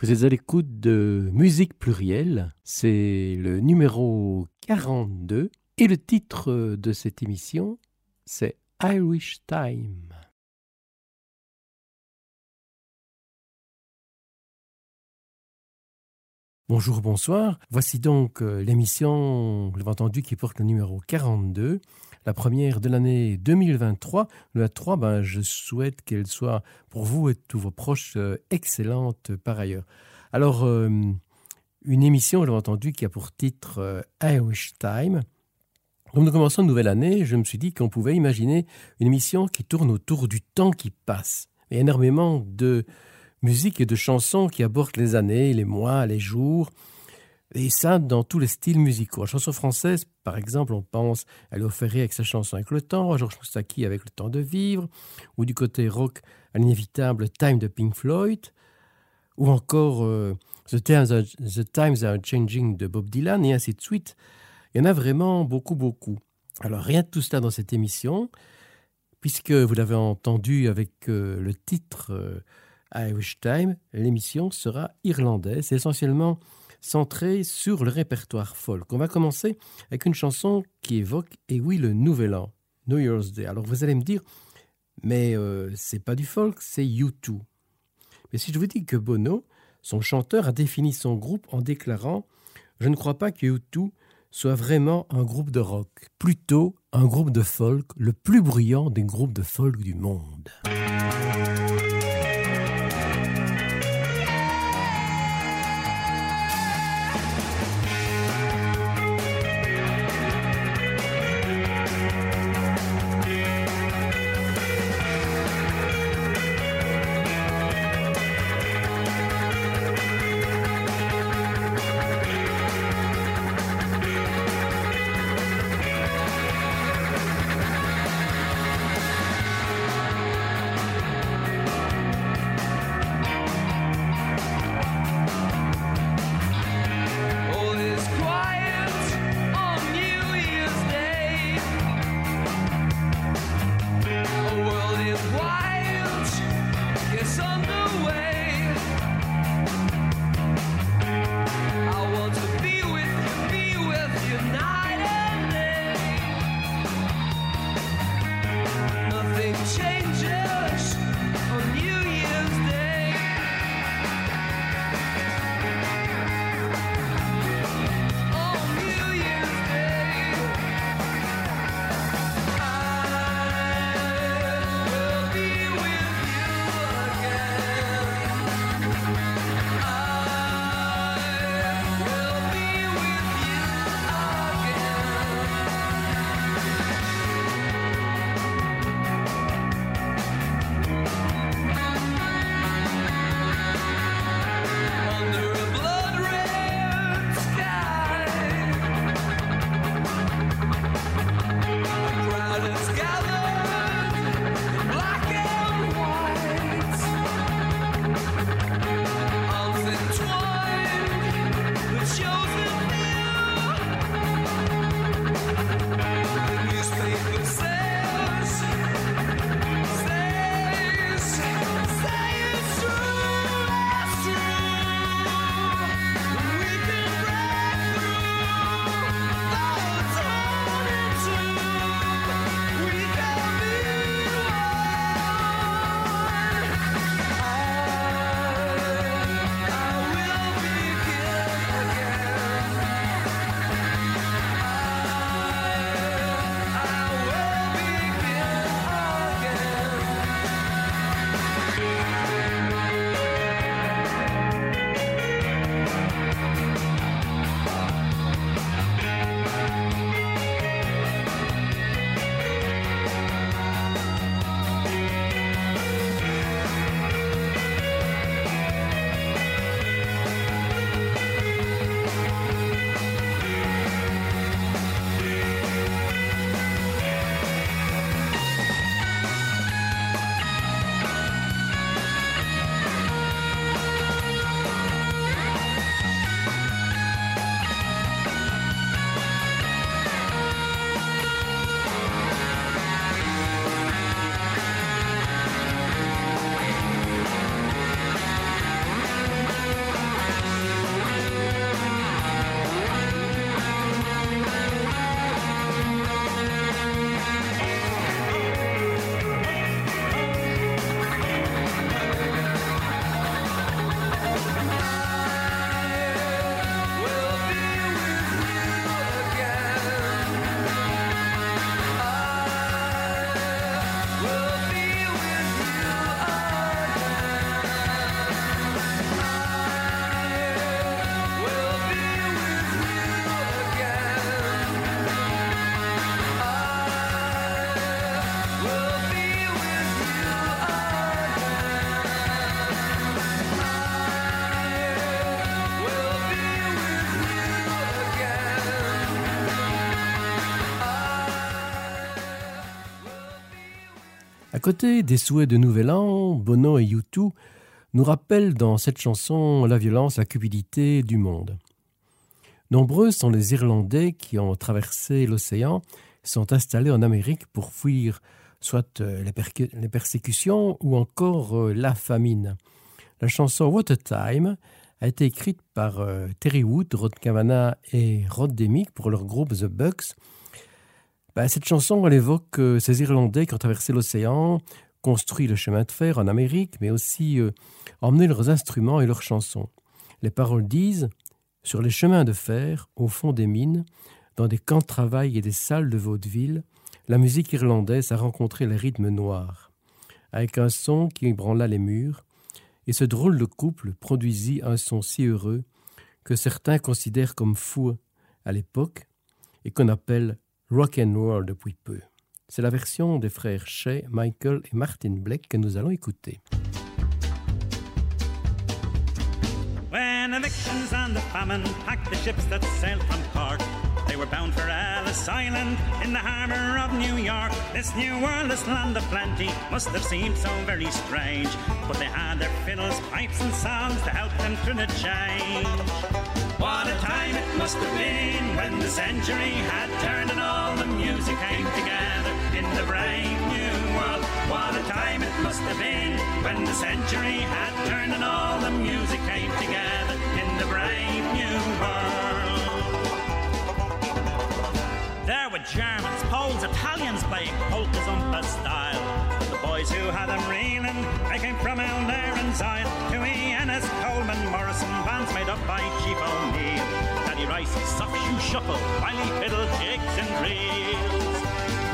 Vous êtes à l'écoute de Musique plurielle, c'est le numéro 42 et le titre de cette émission, c'est Irish Time. Bonjour, bonsoir. Voici donc euh, l'émission, vous l'avez entendu, qui porte le numéro 42 la première de l'année 2023. La 3, ben, je souhaite qu'elle soit pour vous et tous vos proches euh, excellente par ailleurs. Alors, euh, une émission, j'ai entendu, qui a pour titre euh, Irish Time. Comme nous commençons une nouvelle année, je me suis dit qu'on pouvait imaginer une émission qui tourne autour du temps qui passe. A énormément de musique et de chansons qui abordent les années, les mois, les jours, et ça, dans tous les styles musicaux. La chanson française, par exemple, on pense à Léo Ferré avec sa chanson Avec le temps, à Georges Moustaki avec Le temps de vivre, ou du côté rock, à l'inévitable Time de Pink Floyd, ou encore euh, The, Times are, The Times Are Changing de Bob Dylan, et ainsi de suite. Il y en a vraiment beaucoup, beaucoup. Alors, rien de tout cela dans cette émission, puisque vous l'avez entendu avec euh, le titre euh, Irish Time, l'émission sera irlandaise, essentiellement centré sur le répertoire folk. On va commencer avec une chanson qui évoque, et oui, le Nouvel An, New Year's Day. Alors vous allez me dire, mais euh, c'est pas du folk, c'est U2. Mais si je vous dis que Bono, son chanteur, a défini son groupe en déclarant Je ne crois pas que U2 soit vraiment un groupe de rock, plutôt un groupe de folk, le plus bruyant des groupes de folk du monde. À côté des souhaits de Nouvel An, Bono et U2 nous rappellent dans cette chanson la violence, la cupidité du monde. Nombreux sont les Irlandais qui ont traversé l'océan, sont installés en Amérique pour fuir soit euh, les, persécutions ou encore euh, la famine. La chanson What a Time a été écrite par euh, Terry Wood, Rod Kavanagh et Rod Demick pour leur groupe The Bucks. Bah, cette chanson, elle évoque ces Irlandais qui ont traversé l'océan, construit le chemin de fer en Amérique, mais aussi emmené leurs instruments et leurs chansons. Les paroles disent Sur les chemins de fer, au fond des mines, dans des camps de travail et des salles de vaudeville, la musique irlandaise a rencontré les rythmes noirs, avec un son qui ébranla les murs, et ce drôle de couple produisit un son si heureux que certains considèrent comme fou à l'époque et qu'on appelle rock and roll depuis peu. C'est la version des frères Shea, Michael et Martin Blake que nous allons écouter. When evictions and the famine packed the ships that sailed from Cork They were bound for Ellis Island in the harbour of New York. This new world, this land of plenty, must have seemed so very strange. But they had their fiddles, pipes, and songs to help them through the change. What a time it must have been when the century had turned and all the music came together in the brave new world. What a time it must have been when the century had turned and all the music came together in the brave new world. There were Germans, Poles, Italians playing polkas on style. The boys who had them reeling, they came from out there and Zion. Bands made up by Chief O'Neill. Daddy Rice, soft shoe shuffle, Wiley fiddle, jigs and reels.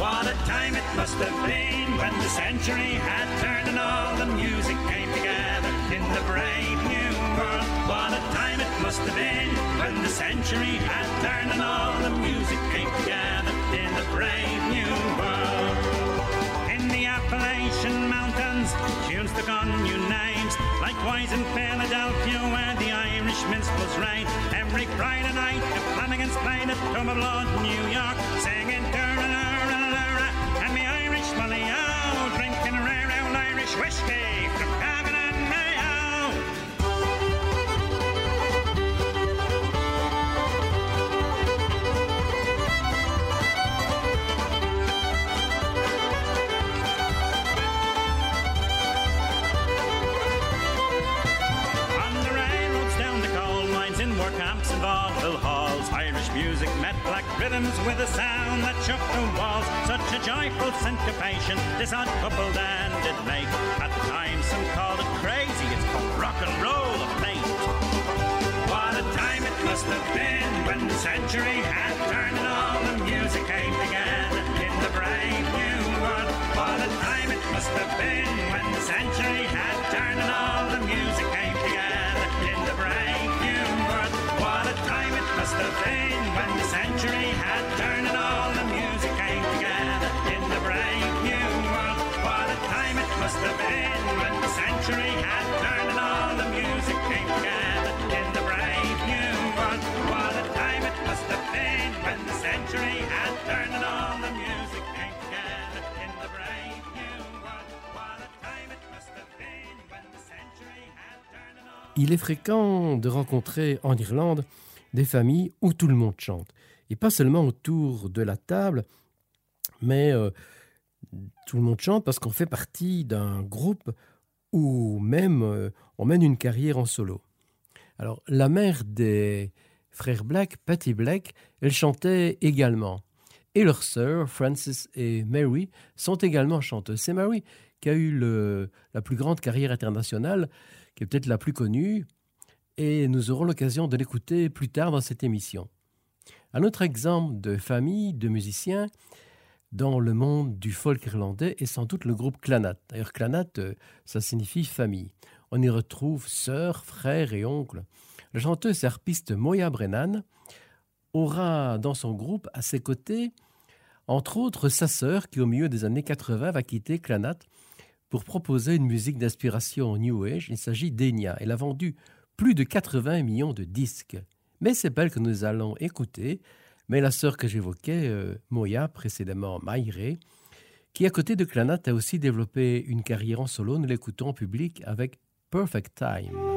What a time it must have been when the century had turned and all the music came together in the brave new world. What a time it must have been when the century had turned and all the music came together in the brave new world. Mountains, tunes took on new. Likewise in Philadelphia, where the Irish minstrels reign. Every Friday night, the Flanagans played at Tomb of Lord, New York, singing and the Irish oh, drinking rare old Irish whiskey rhythms with a sound that shook the walls. Such a joyful syncopation this odd couple then did make. At times some called it crazy. It's called rock and roll of late. What a time it must have been when the century had turned and all the music came together in the brave new world. What a time it must have been when the century had turned and all the music came Il est fréquent de rencontrer en Irlande des familles où tout le monde chante et pas seulement autour de la table, mais euh, tout le monde chante parce qu'on fait partie d'un groupe ou même euh, on mène une carrière en solo. Alors la mère des frères Black, Patty Black, elle chantait également. Et leurs sœurs, Frances et Mary, sont également chanteuses. C'est Mary qui a eu la plus grande carrière internationale, qui est peut-être la plus connue, et nous aurons l'occasion de l'écouter plus tard dans cette émission. Un autre exemple de famille de musiciens dans le monde du folk irlandais est sans doute le groupe Clanat. D'ailleurs, Clanat, euh, ça signifie famille. On y retrouve sœurs, frères et oncles. Le chanteuse et harpiste Moya Brennan aura dans son groupe à ses côtés, entre autres, sa sœur qui, au milieu des années 80, va quitter Clanat pour proposer une musique d'inspiration New Age. Il s'agit d'Enya. Elle a vendu plus de 80 millions de disques. Mais c'est elle que nous allons écouter, mais la sœur que j'évoquais, euh, Moya, précédemment Maïré, qui à côté de Clanat a aussi développé une carrière en solo. Nous l'écoutons en public avec Perfect Time.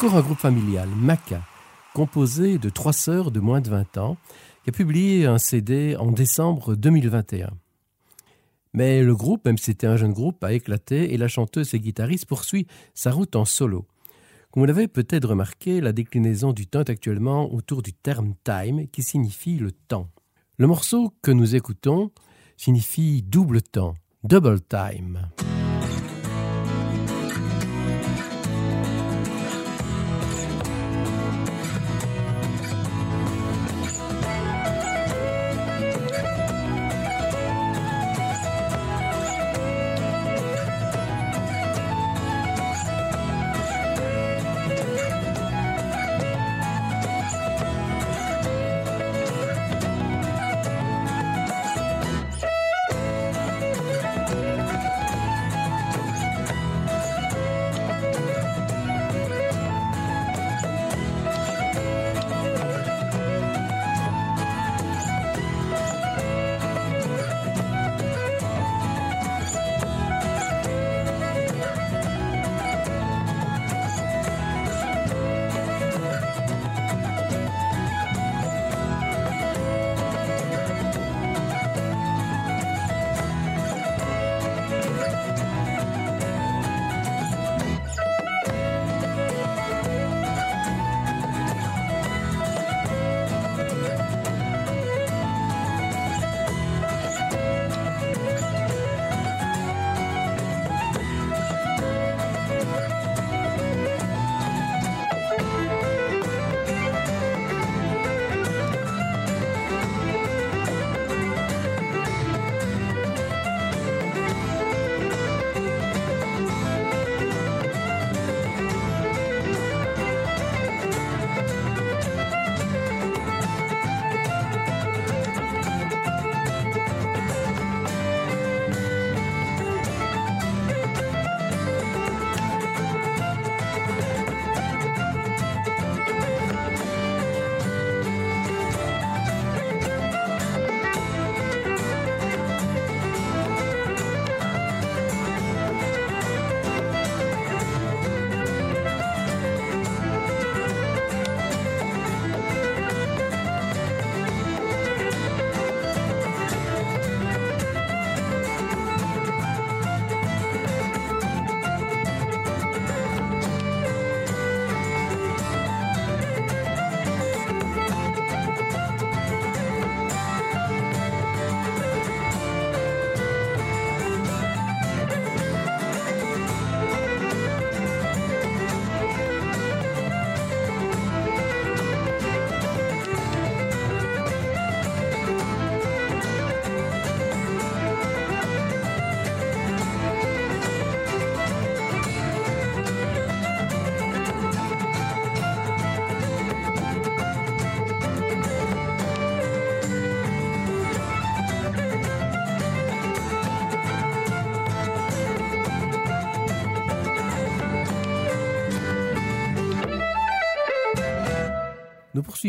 Encore un groupe familial, Maca, composé de trois sœurs de moins de 20 ans, qui a publié un CD en décembre 2021. Mais le groupe, même si c'était un jeune groupe, a éclaté et la chanteuse et guitariste poursuit sa route en solo. Comme vous l'avez peut-être remarqué, la déclinaison du temps est actuellement autour du terme time qui signifie le temps. Le morceau que nous écoutons signifie double temps, double time.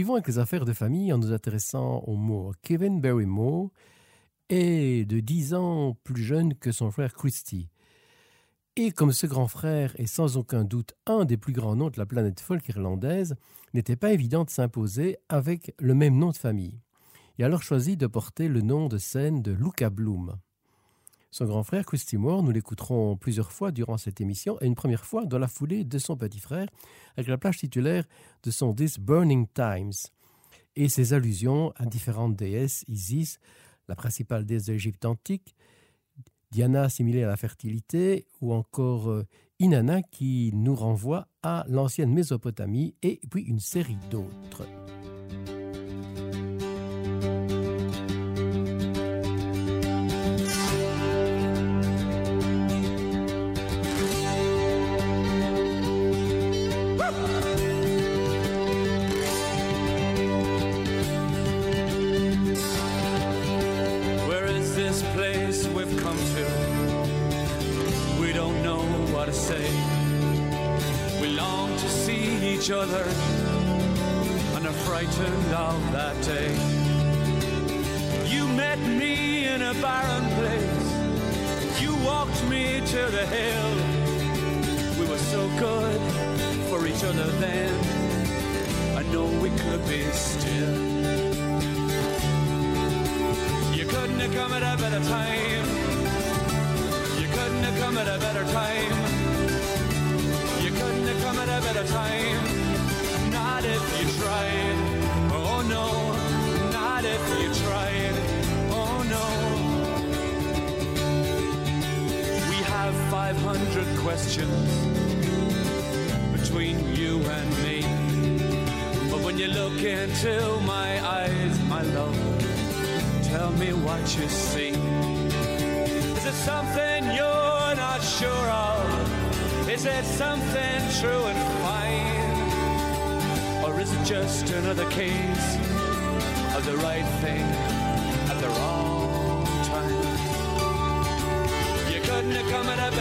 Poursuivons avec les affaires de famille en nous intéressant au mot Kevin Barrymore est de 10 ans plus jeune que son frère Christy. Et comme ce grand frère est sans aucun doute un des plus grands noms de la planète folk irlandaise, n'était pas évident de s'imposer avec le même nom de famille. Il a alors choisi de porter le nom de scène de Luca Bloom. Son grand frère, Moore, nous l'écouterons plusieurs fois durant cette émission, et une première fois dans la foulée de son petit frère, avec la plage titulaire de son disque Burning Times, et ses allusions à différentes déesses, Isis, la principale déesse de l'Égypte antique, Diana assimilée à la fertilité, ou encore euh, Inanna qui nous renvoie à l'ancienne Mésopotamie, et puis une série d'autres.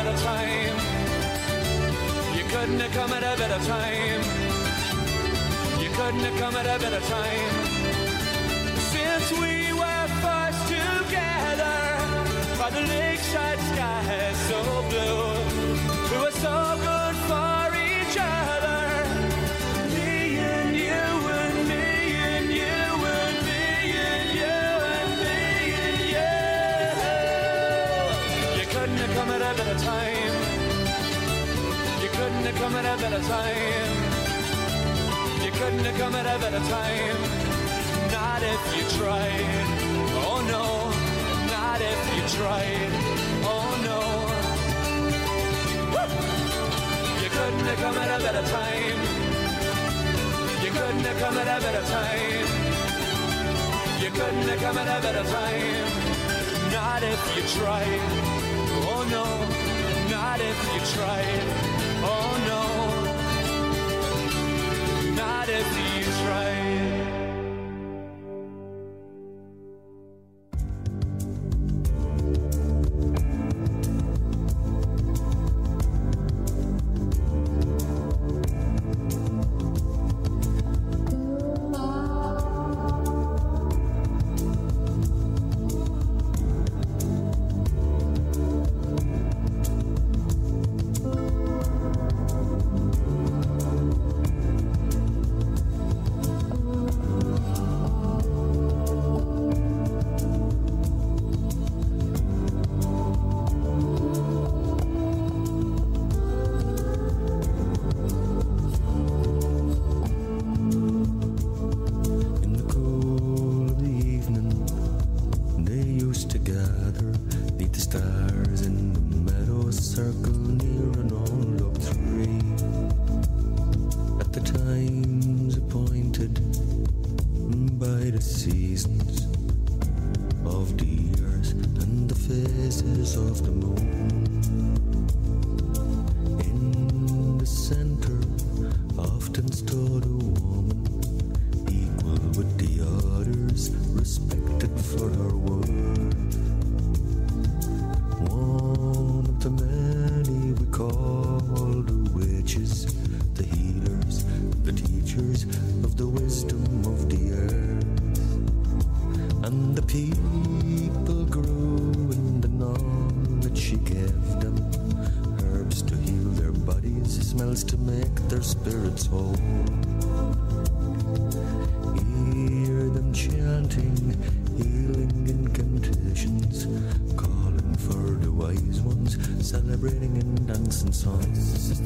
better time. You couldn't have come at a better time. You couldn't have come at a better time. Since we were first together by the lakeside sky so blue, we were so good. come at a better time. You couldn't have come at a better time. Not if you tried. Oh no, not if you tried. Oh no. Woo! You couldn't have come at a better time. You couldn't have come at a better time. You couldn't have come at a better time. Not if you tried. Oh no, not if you tried. if you tried. faces of the moon. In the center, often stood a woman, equal with the others, respected for her work. are told. Hear them chanting healing incantations, calling for the wise ones, celebrating and dancing songs.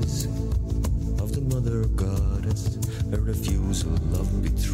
kisses of the mother goddess, a refusal of betrayal.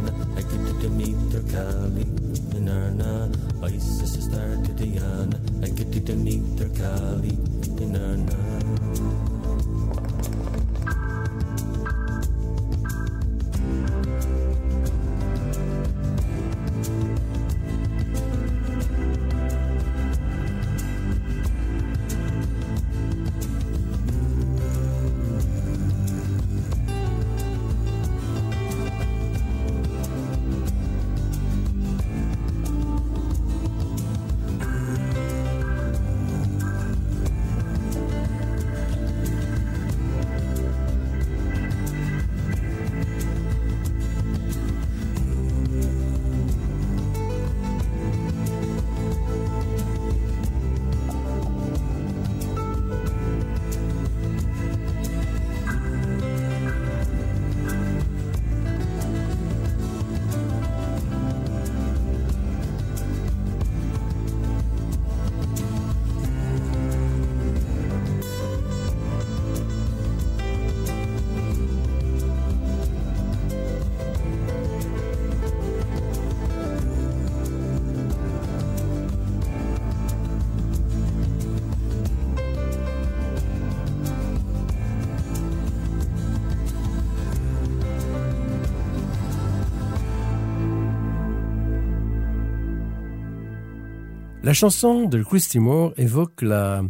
La chanson de Christy Moore évoque la,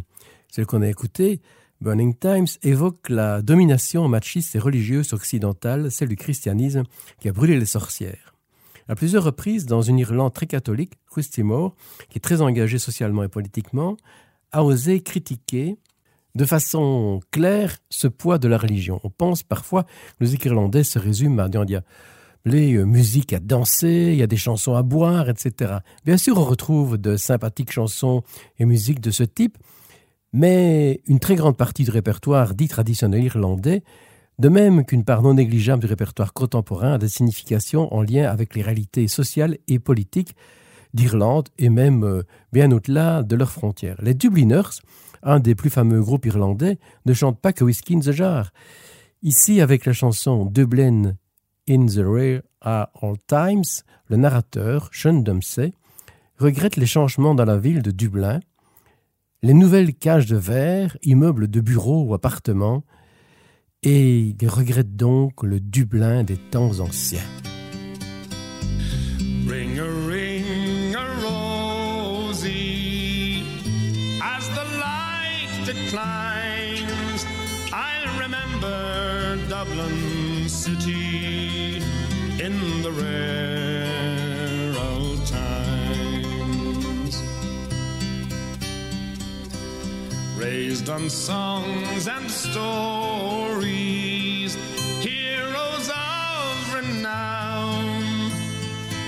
celle qu'on a écoutée, Burning Times, évoque la domination machiste et religieuse occidentale, celle du christianisme, qui a brûlé les sorcières. À plusieurs reprises, dans une Irlande très catholique, Christy Moore, qui est très engagée socialement et politiquement, a osé critiquer de façon claire ce poids de la religion. On pense parfois que les Irlandais se résument à dire les euh, musiques à danser, il y a des chansons à boire, etc. Bien sûr, on retrouve de sympathiques chansons et musiques de ce type, mais une très grande partie du répertoire dit traditionnel irlandais, de même qu'une part non négligeable du répertoire contemporain a des significations en lien avec les réalités sociales et politiques d'Irlande et même euh, bien au-delà de leurs frontières. Les Dubliners, un des plus fameux groupes irlandais, ne chantent pas que Whiskey in the Jar. Ici, avec la chanson Dublin in the Rare à All Times, le narrateur, Sean Dempsey, regrette les changements dans la ville de Dublin, les nouvelles cages de verre, immeubles de bureaux ou appartements, et il regrette donc le Dublin des temps anciens. Ring a ring. The rare old times. Raised on songs and stories, heroes of renown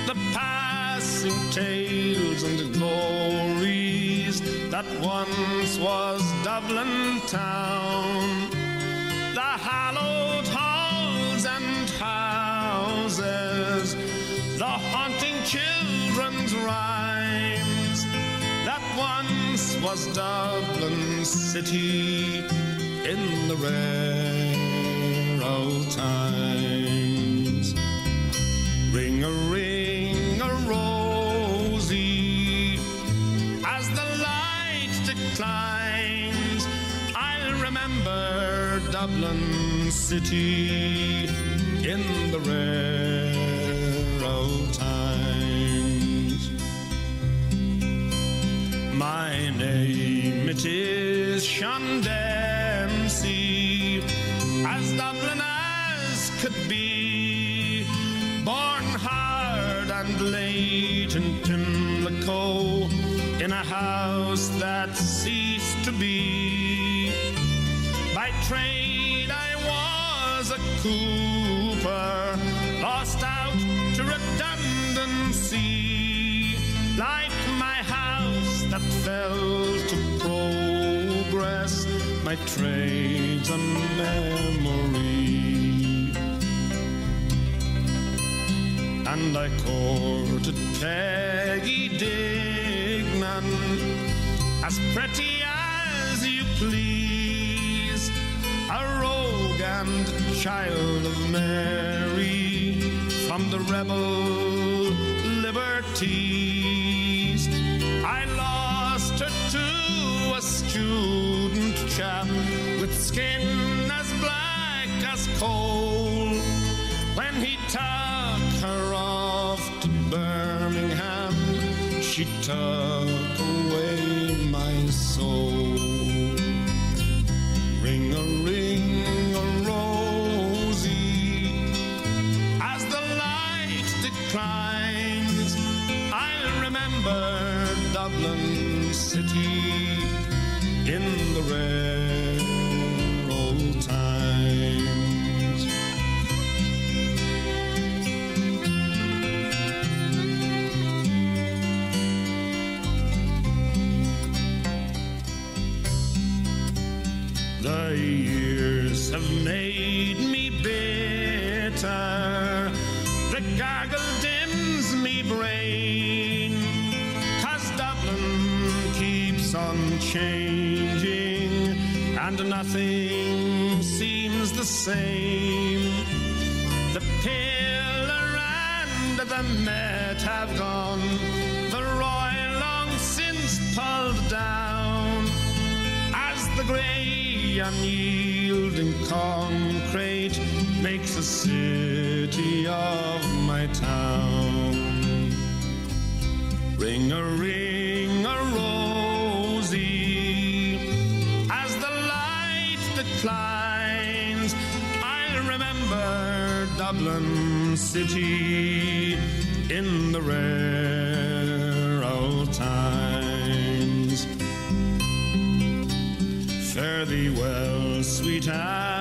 the passing tales and glories that once was Dublin town. The hallowed halls and houses, the haunting children's rhymes that once was Dublin city in the rare old times. Ring a ring a rosy as the light declines. I'll remember Dublin city in the rare old times. My name it is Sean Dempsey, as Dublin as could be born hard and late in Pimlico in a house that ceased to be. By trade I was a lost out to redundancy, like my house that fell to progress. My trade's a memory. and I courted Peggy Dignan as pretty as you please, and child of Mary from the rebel liberties. I lost her to a student chap with skin as black as coal when he took her off to Birmingham, she took away my soul. in the red. Unyielding concrete makes a city of my town. Ring a ring a rosy as the light declines. I'll remember Dublin city in the rare Thee well, sweet Anna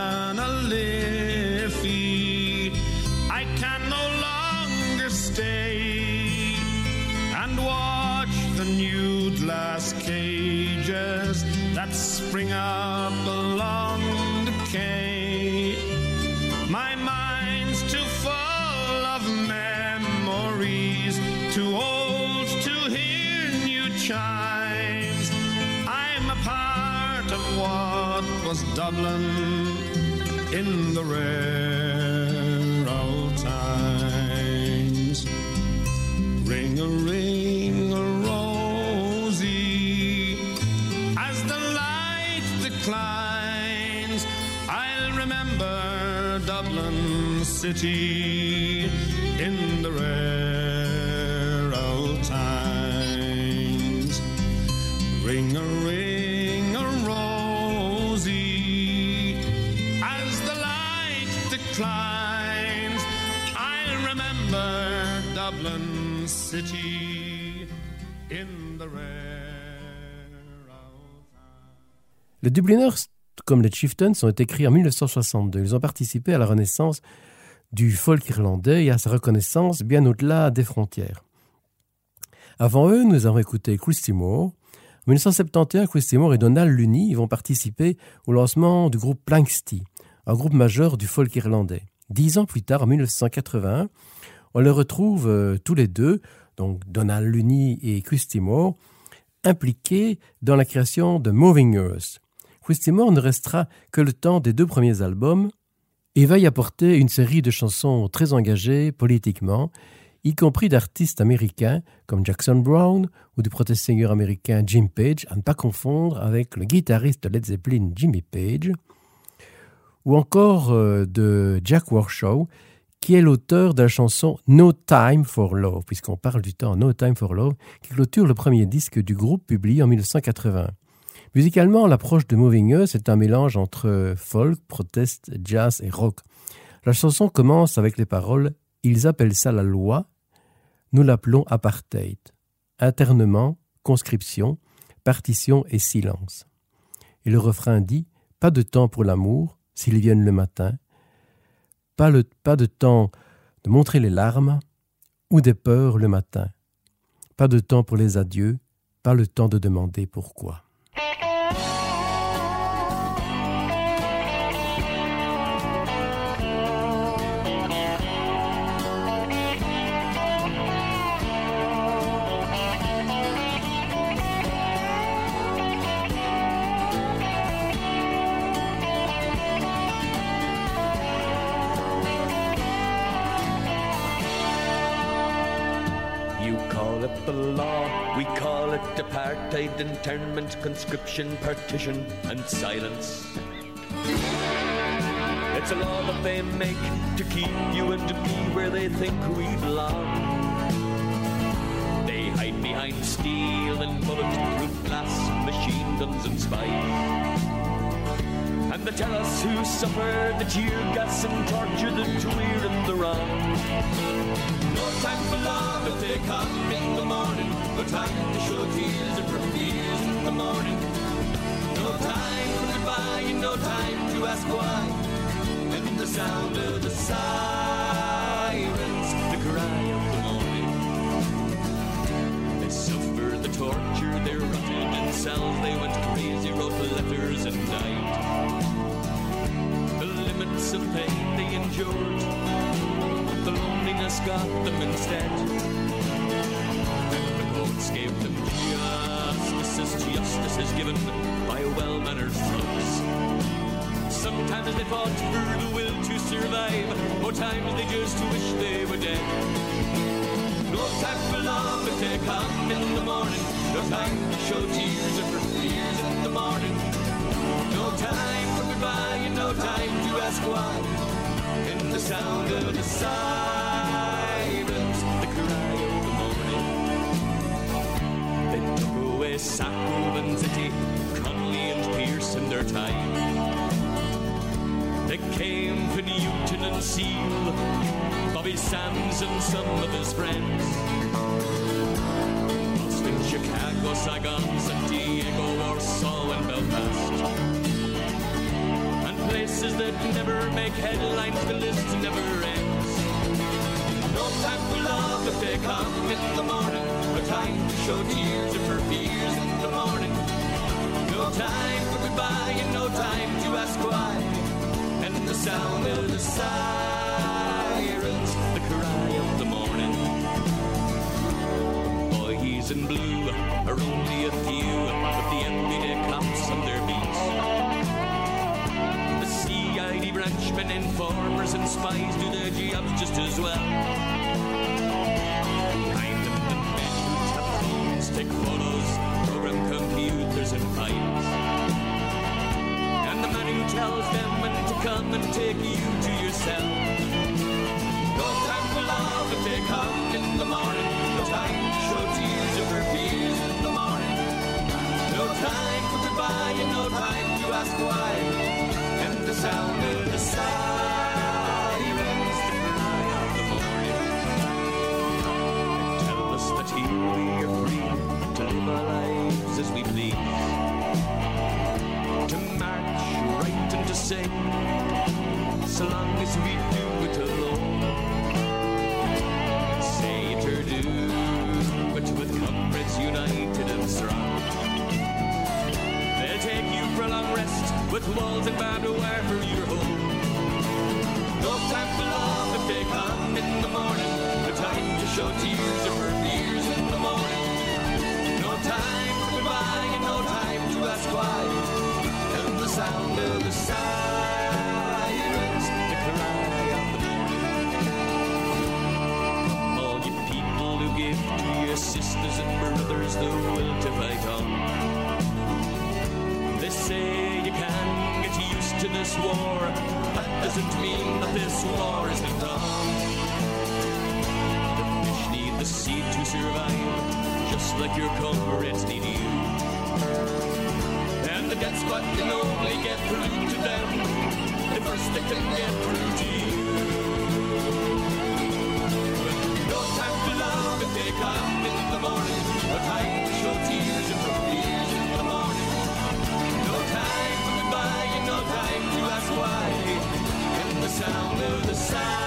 Dublin in the rare old times. Ring a ring a rosy as the light declines. I'll remember Dublin city Les Dubliners, comme les Chieftains, ont été créés en 1962. Ils ont participé à la renaissance du folk irlandais et à sa reconnaissance bien au-delà des frontières. Avant eux, nous avons écouté Christy Moore. En 1971, Christy Moore et Donald Lunny vont participer au lancement du groupe Planksty, un groupe majeur du folk irlandais. Dix ans plus tard, en 1981, on les retrouve euh, tous les deux, donc Donald Lunny et Christy Moore, impliqués dans la création de Moving Earth. Christy Moore ne restera que le temps des deux premiers albums et va y apporter une série de chansons très engagées politiquement, y compris d'artistes américains comme Jackson Brown ou du protest-singer américain Jim Page, à ne pas confondre avec le guitariste Led Zeppelin Jimmy Page, ou encore euh, de Jack Warshaw, qui est l'auteur de la chanson No Time for Love, puisqu'on parle du temps No Time for Love, qui clôture le premier disque du groupe publié en 1980. Musicalement, l'approche de Moving Earth est un mélange entre folk, protest, jazz et rock. La chanson commence avec les paroles Ils appellent ça la loi, nous l'appelons apartheid. Internement, conscription, partition et silence. Et le refrain dit Pas de temps pour l'amour, s'ils viennent le matin, pas, le, de temps de montrer les larmes ou des peurs le matin, pas de temps pour les adieux, pas le temps de demander pourquoi. Internment, conscription, partition, and silence. It's a law that they make to keep you and me where they think we belong. They hide behind steel and bulletproof glass, machine guns and spies. And they tell us who suffered the tear gas and torture that we're in the wrong. No time for love if they come the. No time to show tears and fears in the morning. No time for goodbye and no time to ask why. And the sound of the sirens, the cry of the morning. They suffer the torture, they're rotted in cells. They went crazy, wrote letters and died. The limits of pain they endured the loneliness got them instead. The gave them justice justice is given by well-mannered thugs. Sometimes they fought for the will to survive, more times they just wish they were dead. No time for love if they come in the morning, no time to show tears or for fears in the morning. No time for goodbye and no time to ask why in the sound of the sirens, Sacco, Vanzetti, Conley, and Pierce in their time. They came for Newton and Seal, Bobby Sands and some of his friends. Boston, Chicago, Saigon, San Diego, Warsaw, and Belfast And places that never make headlines, the list never ends. No time for love if they come in the morning, tight, show tears of her fears in the morning. No time for goodbye and no time to ask why. And the sound of the sirens, the cry of the morning. Boys in blue are only a few of the everyday cops on their beats. The CID branchmen, informers, and spies do their jobs just as well. Take photos, program computers and files. And the man who tells them when to come and take you to yourself. No time for love if they come in the morning. No time to show tears her fears in the morning. No time for goodbye and no time to ask why. And the sound of the sirens, so long as we do it alone. Say it or do it with comrades united and strong. They'll take you for a long rest with walls and barbed brothers the will to fight on. They say you can get used to this war. That doesn't mean that this war isn't on. The fish need the sea to survive, just like your comrades need you. And the dead squad can only get through to them the first they can get through to you. No time for love if they come No time to show tears and in the morning. No time for goodbye and no time to ask why. And the sound of the silence,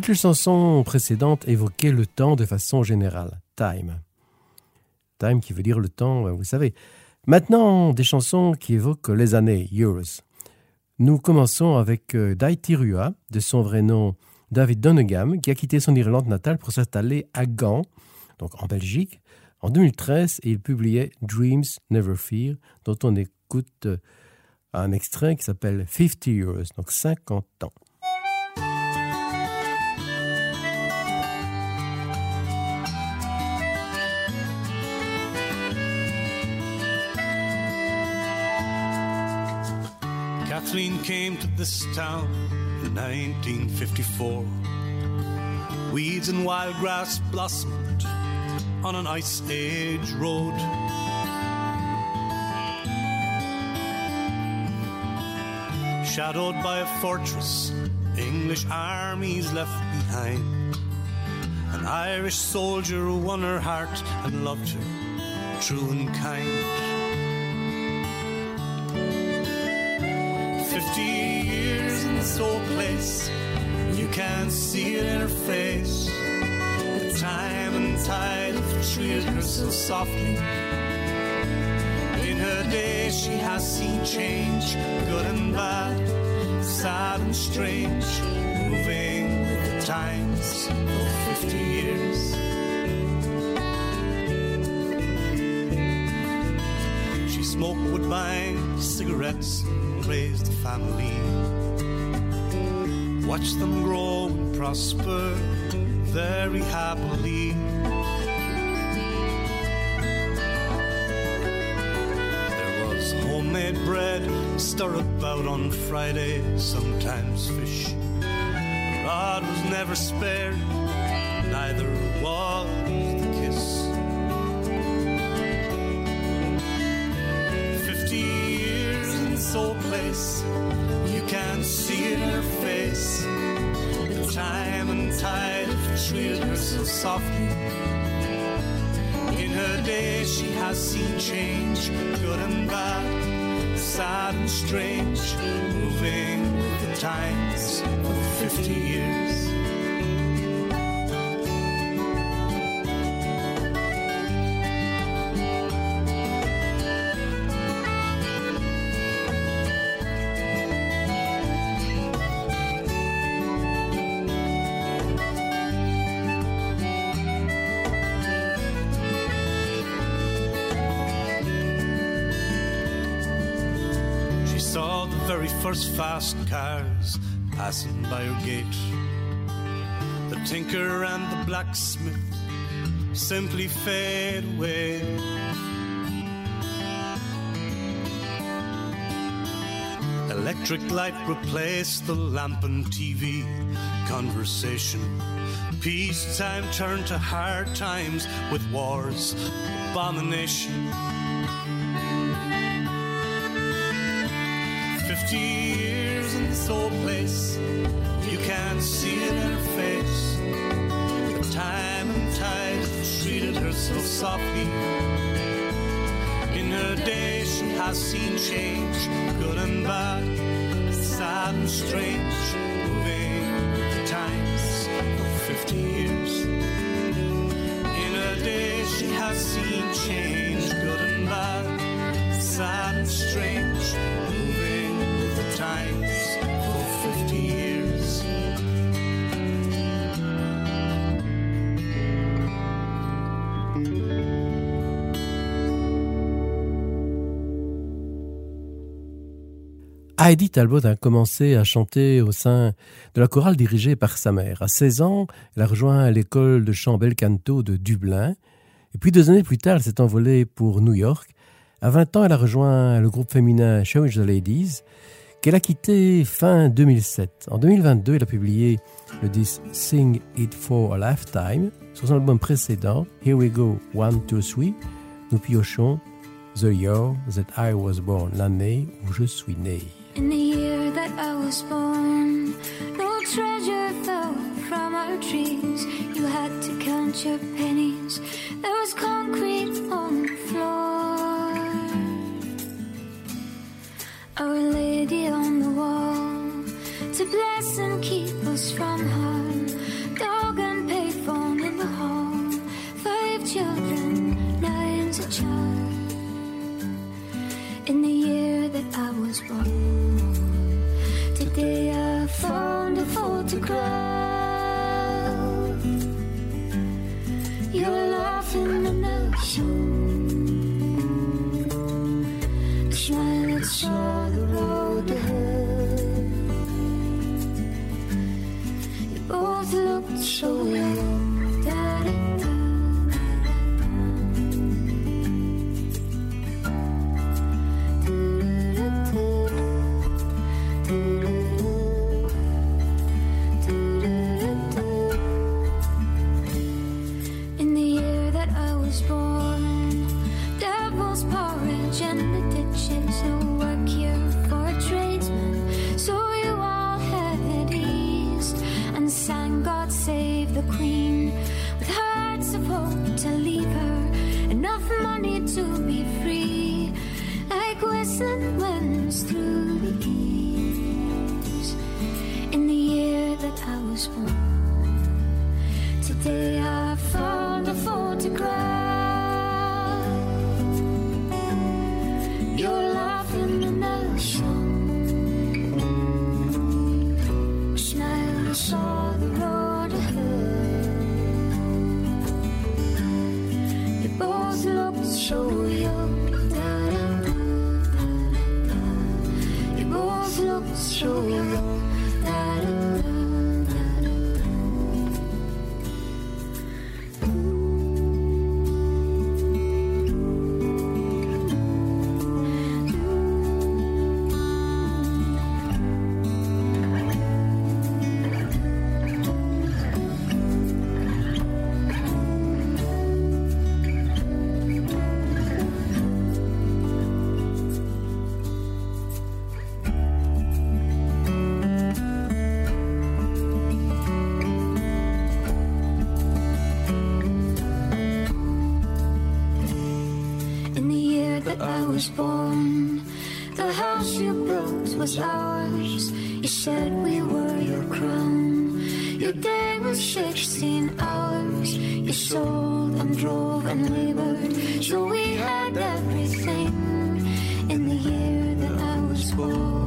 Toutes les chansons précédentes évoquaient le temps de façon générale. Time. Time qui veut dire le temps, vous savez. Maintenant, des chansons qui évoquent les années, years. Nous commençons avec euh, Rua, de son vrai nom David Donegham, qui a quitté son Irlande natale pour s'installer à Gand, donc en Belgique, en 2013, et il publiait Dreams Never Fear, dont on écoute euh, un extrait qui s'appelle 50 Years, donc 50 ans. Kathleen came to this town in 1954. Weeds and wild grass blossomed on an ice age road. Shadowed by a fortress, English armies left behind. An Irish soldier won her heart and loved her, true and kind. Fifty years in this old place, you can see it in her face. The time and tide have treated her so softly. In her day, she has seen change, good and bad, sad and strange, moving with the times for 50 years. She smoked woodbine cigarettes raised a family. Watch them grow and prosper very happily. There was homemade bread, stir about on Friday, sometimes fish. Rod was never spared, neither was old place, you can see it in her face. The time and tide have treated her so softly. In her day, she has seen change, good and bad, sad and strange, moving with the times for 50 years. Fast cars passing by her gate. The tinker and the blacksmith simply fade away. Electric light replaced the lamp and TV conversation. Peacetime turned to hard times with wars, abomination. Fifty years in this old place, you can't see it in her face. The time and tide treated her so softly. In her day, she has seen change, good and bad, sad and strange, moving the times for 50 years. In her day, she has seen change, good and bad, sad and strange, times for 50 years. Heidi Talbot a commencé à chanter au sein de la chorale dirigée par sa mère. À 16 ans, elle a rejoint l'école de chant bel canto de Dublin. Et puis deux années plus tard, elle s'est envolée pour New York. À 20 ans, elle a rejoint le groupe féminin Cherish the Ladies, qu'elle a quitté fin 2007. En 2022, elle a publié le disque Sing It for a Lifetime. Sur son album précédent, Here We Go, One, Two, Three, nous piochons The Year That I Was Born, l'année où je suis né. In the year that I was born, no treasure fell from our trees. You had to count your pennies. There was concrete on the floor. Our Lady on the wall, to bless and keep us from harm. Dog and payphone in the hall, five children, nine's a child. In the year that I was born, today I found a photograph. You're laughing and The show saw the road ahead. You both looked so young. stars. You said we were your crown. Your day was 16 hours. You sold and drove and labored. So we had everything in the year that I was born.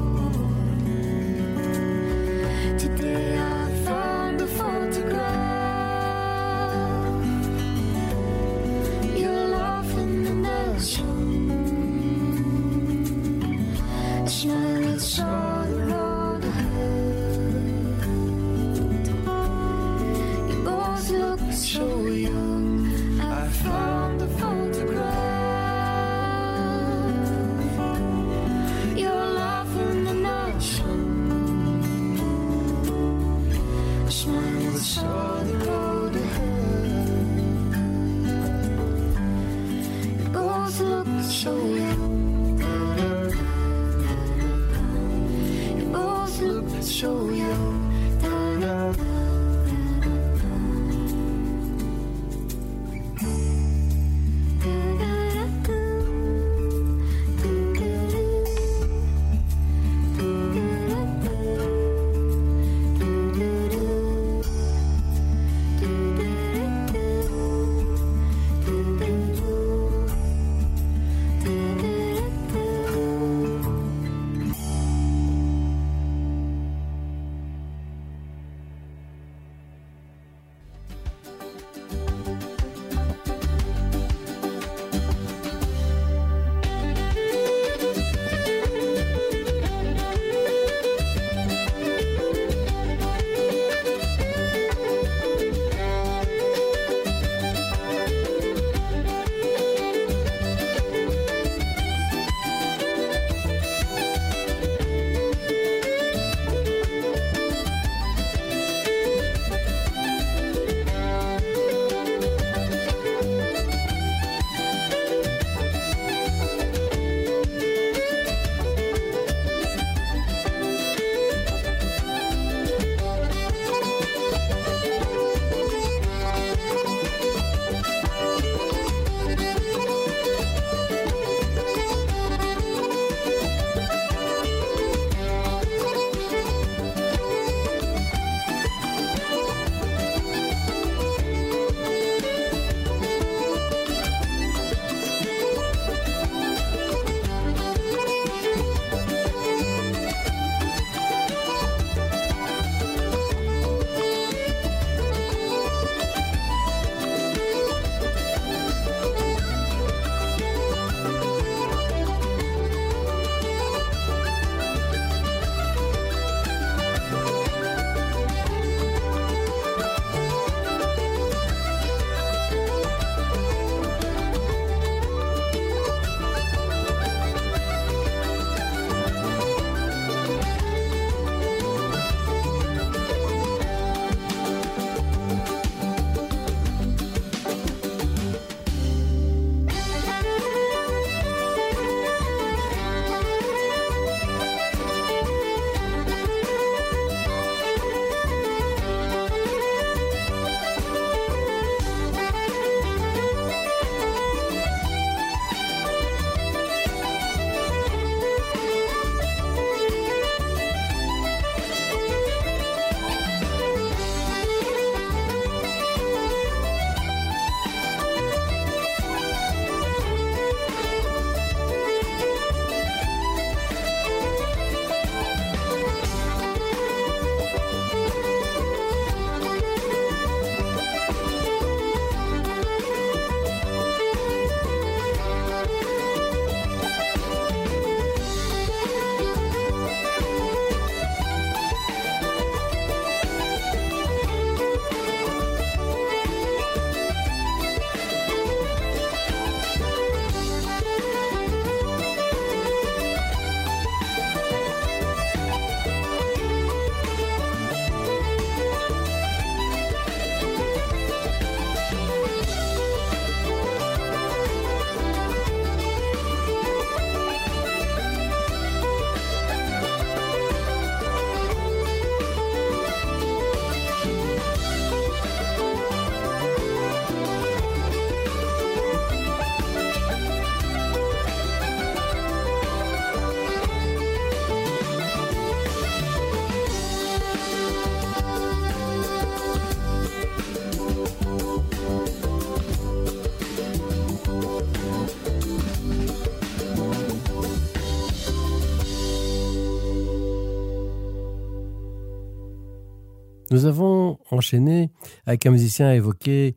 Nous avons enchaîné avec un musicien évoqué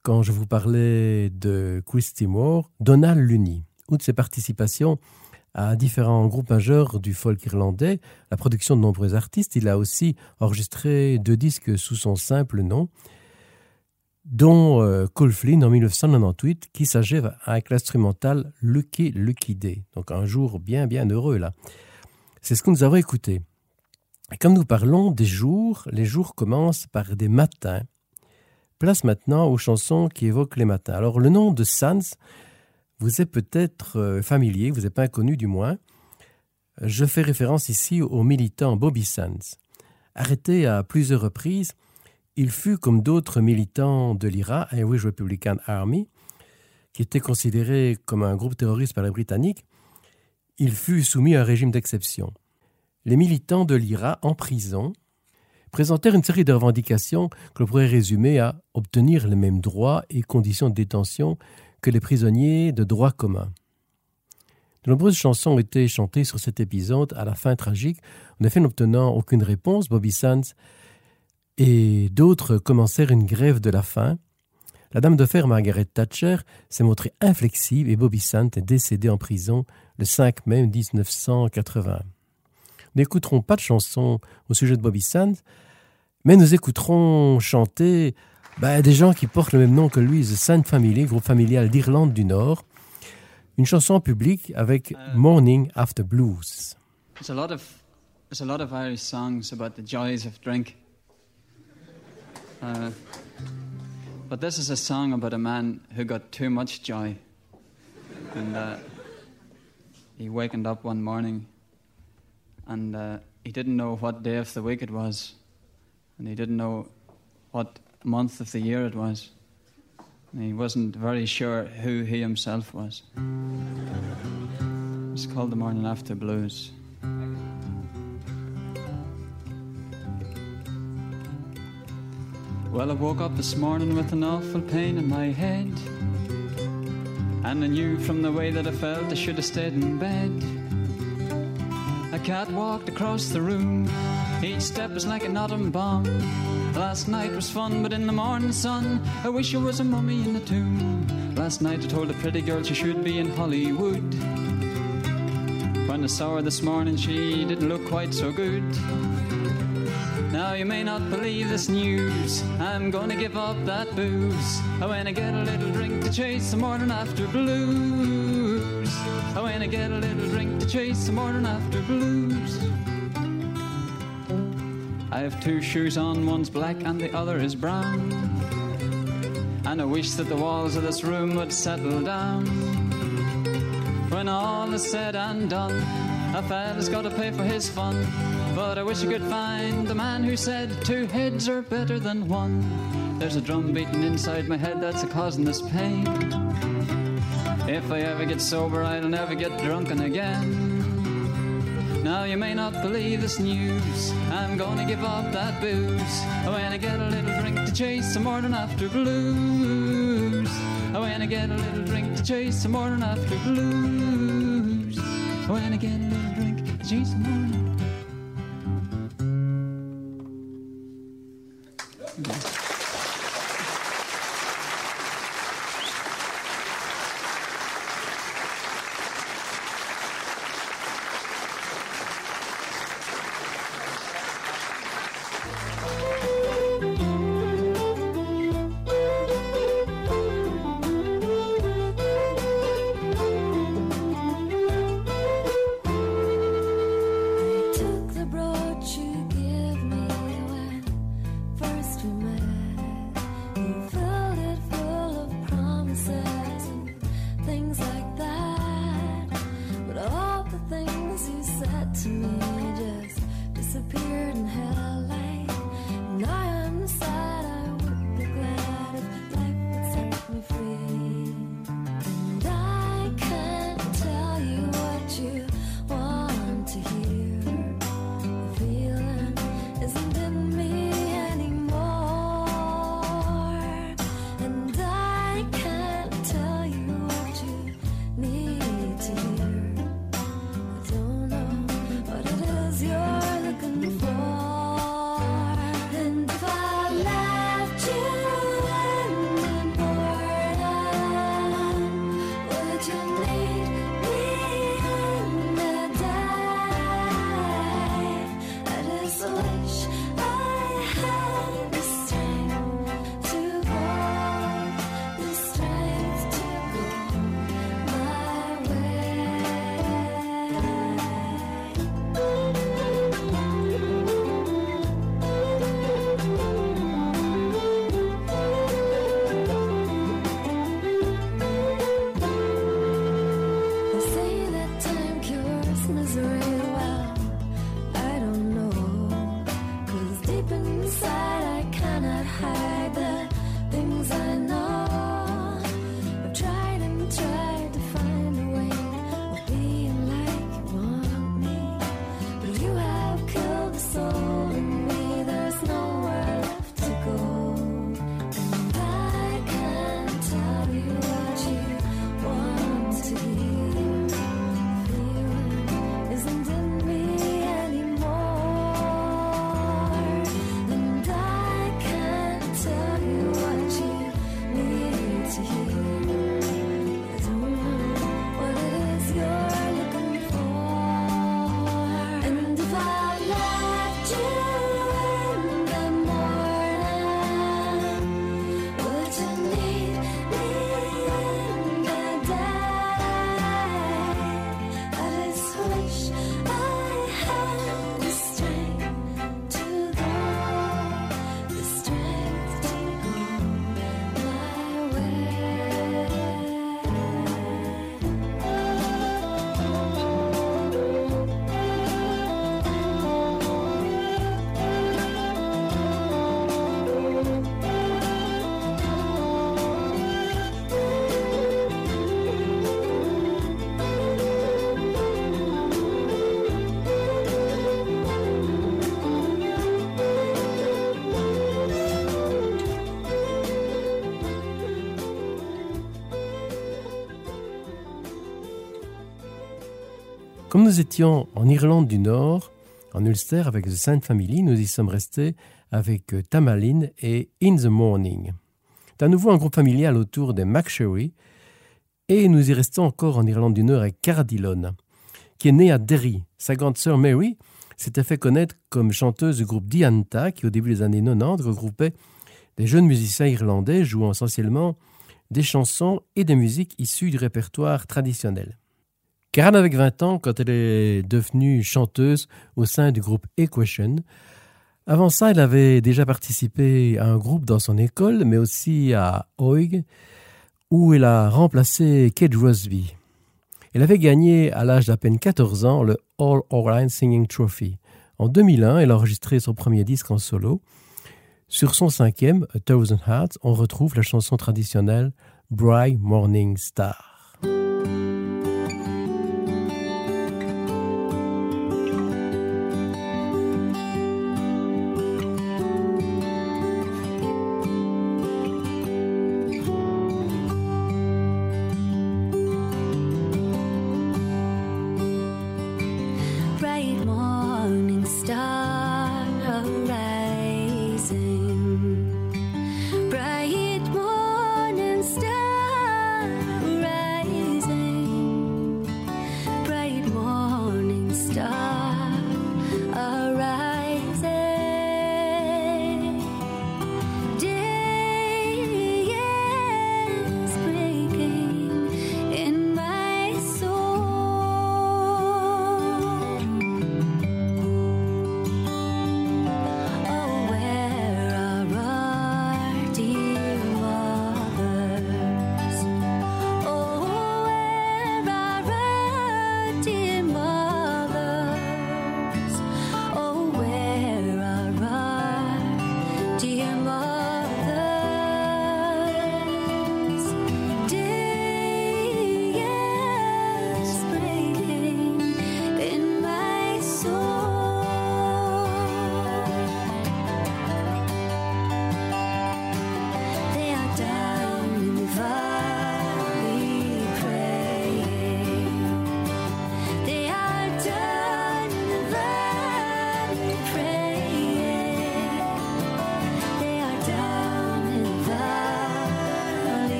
quand je vous parlais de Christy Moore, Donald Lunny. Outre ses participations à différents groupes majeurs du folk irlandais, la production de nombreux artistes, il a aussi enregistré deux disques sous son simple nom, dont euh, Cole Flynn en 1998, qui s'achève avec l'instrumental Lucky Lucky Day. Donc un jour bien bien heureux là. C'est ce que nous avons écouté. Et quand nous parlons des jours, les jours commencent par des matins. Place maintenant aux chansons qui évoquent les matins. Alors le nom de Sans vous est peut-être euh, familier, vous n'êtes pas inconnu du moins. Je fais référence ici au militant Bobby Sands. Arrêté à plusieurs reprises, il fut, comme d'autres militants de l'IRA, Irish Republican Army, qui était considéré comme un groupe terroriste par les Britanniques, il fut soumis à un régime d'exception. Les militants de l'IRA en prison présentèrent une série de revendications que l'on pourrait résumer à obtenir les mêmes droits et conditions de détention que les prisonniers de droit commun. De nombreuses chansons ont été chantées sur cet épisode à la fin tragique. En effet, n'obtenant aucune réponse, Bobby Sands et d'autres commencèrent une grève de la faim. La dame de fer Margaret Thatcher s'est montrée inflexible et Bobby Sands est décédé en prison le 5 mai 1980. N'écouterons pas de chansons au sujet de Bobby Sands, mais nous écouterons chanter bah, des gens qui portent le même nom que lui, The Saint Family, groupe familial d'Irlande du Nord. Une chanson publique avec Morning After Blues. There's a lot of there's a lot of Irish songs about the joys of drink. Uh, but this is a song about a man who got too much joy, and uh, he wakened up one morning, and uh, he didn't know what day of the week it was, and he didn't know what month of the year it was. And he wasn't very sure who he himself was. It's called the Morning After Blues. Well, I woke up this morning with an awful pain in my head. And I knew from the way that I felt I should have stayed in bed. Cat walked across the room. Each step was like an atom bomb. Last night was fun, but in the morning sun, I wish I was a mummy in a tomb. Last night I told a pretty girl she should be in Hollywood. When I saw her this morning, she didn't look quite so good. Now you may not believe this news. I'm gonna give up that booze. I wanna get a little drink to chase the morning after blues. I wanna get a little drink chase the morning after blues. I have two shoes on, one's black and the other is brown. And I wish that the walls of this room would settle down. When all is said and done, a fella's gotta pay for his fun. But I wish I could find the man who said two heads are better than one. There's a drum beating inside my head that's a causing this pain. If I ever get sober, I'll never get drunken again. Now you may not believe this news. I'm gonna give up that booze. Oh, when I wanna get a little drink to chase the morning after blues. Oh, when I wanna get a little drink to chase the morning after blues. Oh, when I wanna get a little drink to chase the morning. Nous étions en Irlande du Nord, en Ulster avec The Saint Family, nous y sommes restés avec euh, Tamaline et In the Morning. C'est à nouveau un groupe familial autour des McSherry, et nous y restons encore en Irlande du Nord avec Cara Dillon, qui est née à Derry. Sa grande sœur Mary s'était fait connaître comme chanteuse du groupe Dianta, qui au début des années 90 regroupait des jeunes musiciens irlandais jouant essentiellement des chansons et des musiques issues du répertoire traditionnel. Karen avec 20 ans quand elle est devenue chanteuse au sein du groupe Equation. Avant ça, elle avait déjà participé à un groupe dans son école, mais aussi à Oig, où elle a remplacé Kate Rosby. Elle avait gagné à l'âge d'à peine 14 ans le All Orient Singing Trophy. En 2001, elle a enregistré son premier disque en solo. Sur son cinquième, Thousand Hearts, on retrouve la chanson traditionnelle Bright Morning Star.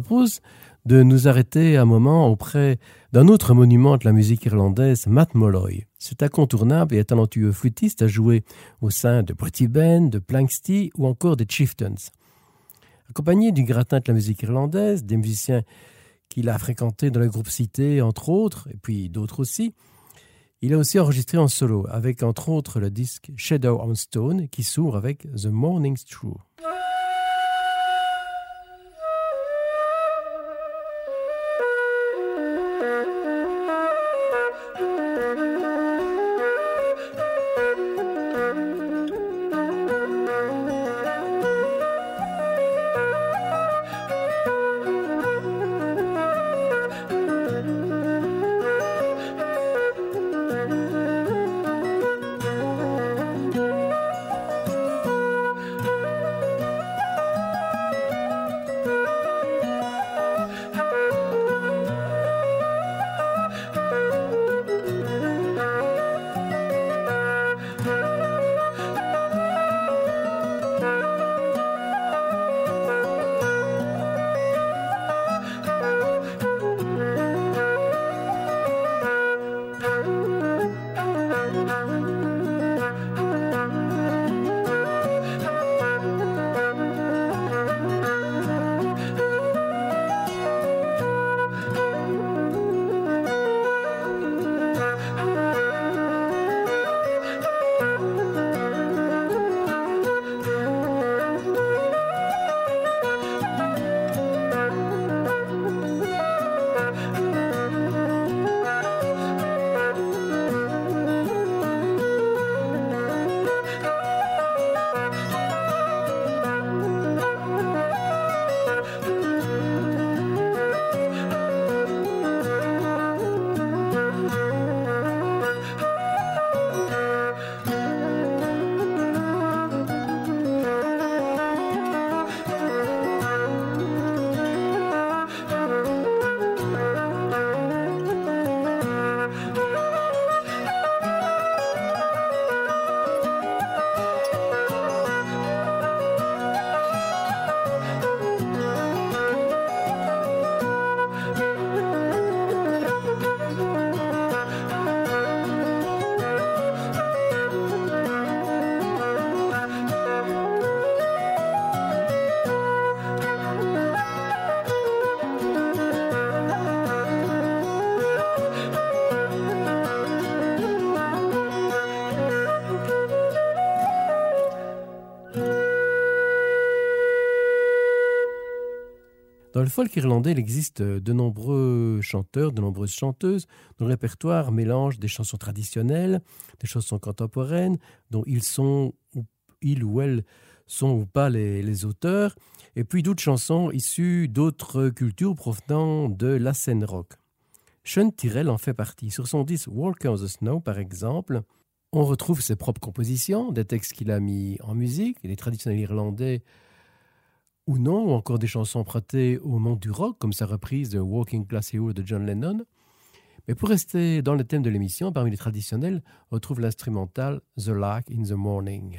Propose de nous arrêter un moment auprès d'un autre monument de la musique irlandaise, Matt Molloy. Cet incontournable et talentueux flûtiste a joué au sein de Pretty Ben, de Planksty ou encore des Chieftains. Accompagné du gratin de la musique irlandaise, des musiciens qu'il a fréquentés dans le groupe Cité, entre autres, et puis d'autres aussi, il a aussi enregistré en solo, avec entre autres le disque Shadow on Stone, qui s'ouvre avec The Morning's True. Dans le folk irlandais, il existe de nombreux chanteurs, de nombreuses chanteuses dont le répertoire mélange des chansons traditionnelles, des chansons contemporaines, dont ils sont, ou ou elles sont ou pas les, auteurs, et puis d'autres chansons issues d'autres cultures provenant de la scène rock. Sean Tyrrell en fait partie. Sur son disque Walk on the Snow, par exemple, on retrouve ses propres compositions, des textes qu'il a mis en musique, les traditionnels irlandais ou non, ou encore des chansons empruntées au monde du rock, comme sa reprise de Walking Class Hero de John Lennon. Mais pour rester dans le thème de l'émission, parmi les traditionnels, on retrouve l'instrumental The Lark in the Morning.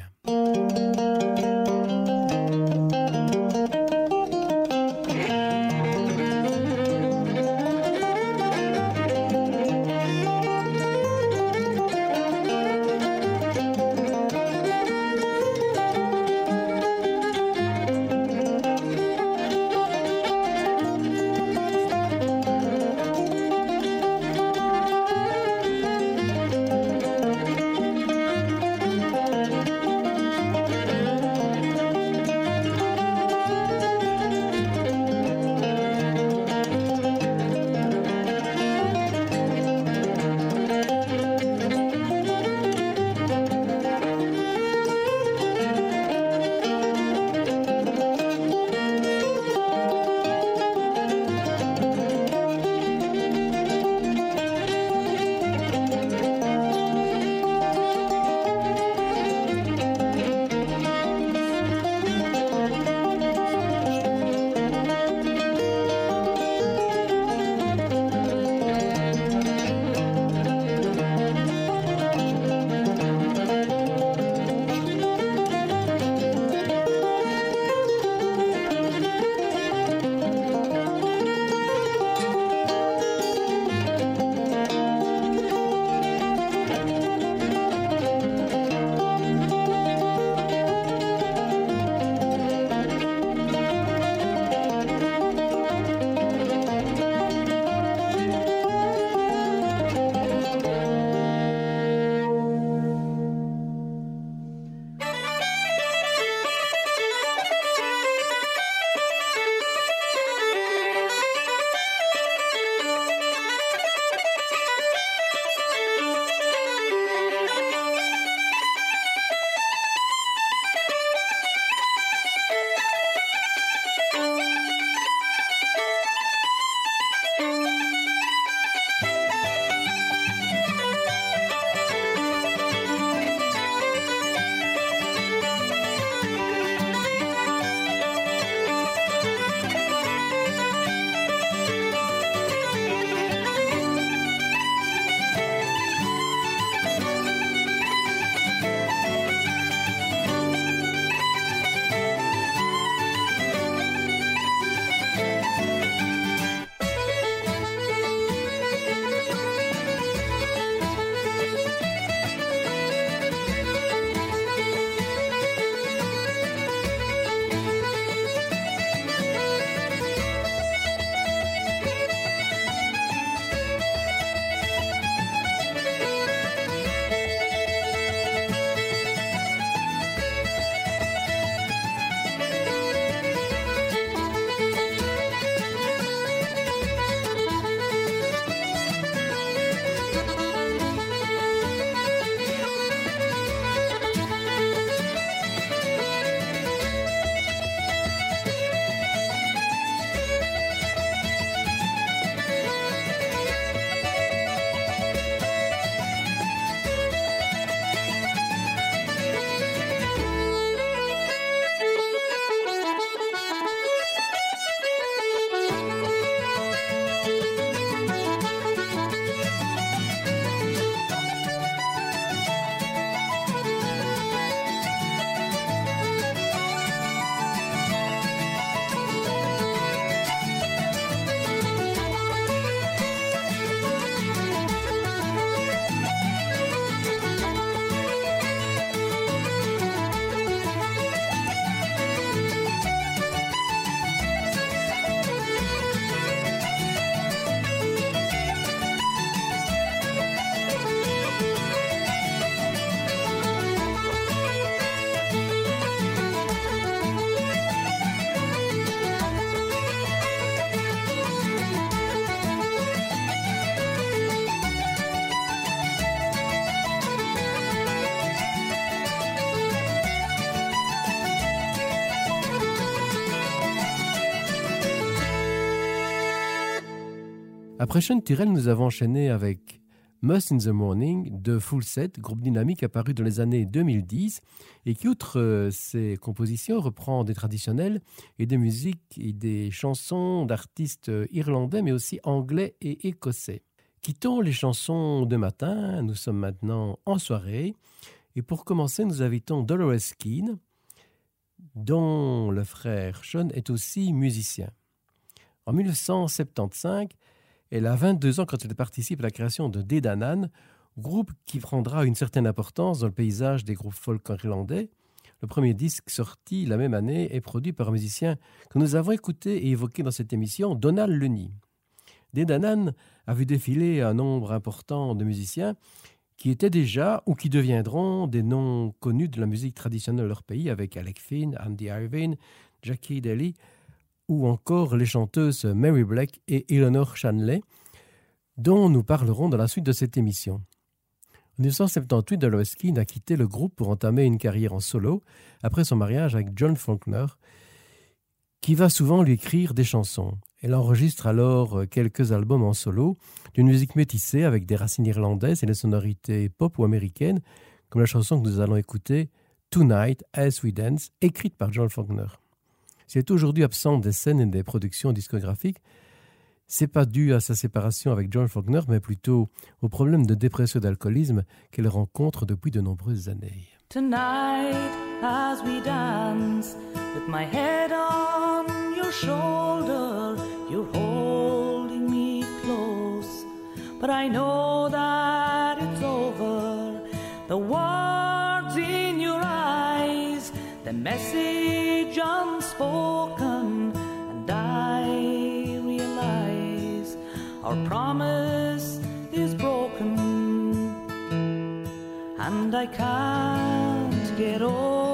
Après Sean Tyrell, nous avons enchaîné avec Must in the Morning de Full Set, groupe dynamique apparu dans les années 2010 et qui, outre euh, ses compositions, reprend des traditionnels et des musiques et des chansons d'artistes irlandais mais aussi anglais et écossais. Quittons les chansons de matin, nous sommes maintenant en soirée et pour commencer, nous invitons Dolores Keane, dont le frère Sean est aussi musicien. En 1975, elle a 22 ans quand elle participe à la création de Dedanan, groupe qui prendra une certaine importance dans le paysage des groupes folk irlandais. Le premier disque sorti la même année est produit par un musicien que nous avons écouté et évoqué dans cette émission, Donald Lenny. Dedanan a vu défiler un nombre important de musiciens qui étaient déjà ou qui deviendront des noms connus de la musique traditionnelle de leur pays avec Alec Finn, Andy Irvine, Jackie Daly, ou encore les chanteuses Mary Black et Eleanor Shanley, dont nous parlerons dans la suite de cette émission. En 1978, Dolowski a quitté le groupe pour entamer une carrière en solo après son mariage avec John Faulkner, qui va souvent lui écrire des chansons. Elle enregistre alors quelques albums en solo, d'une musique métissée avec des racines irlandaises et des sonorités pop ou américaines, comme la chanson que nous allons écouter, Tonight as We Dance, écrite par John Faulkner. Si est aujourd'hui absente des scènes et des productions discographiques, c'est pas dû à sa séparation avec John Faulkner, mais plutôt au problème de dépression et d'alcoolisme qu'elle rencontre depuis de nombreuses années. Message unspoken, and I realize our promise is broken, and I can't get over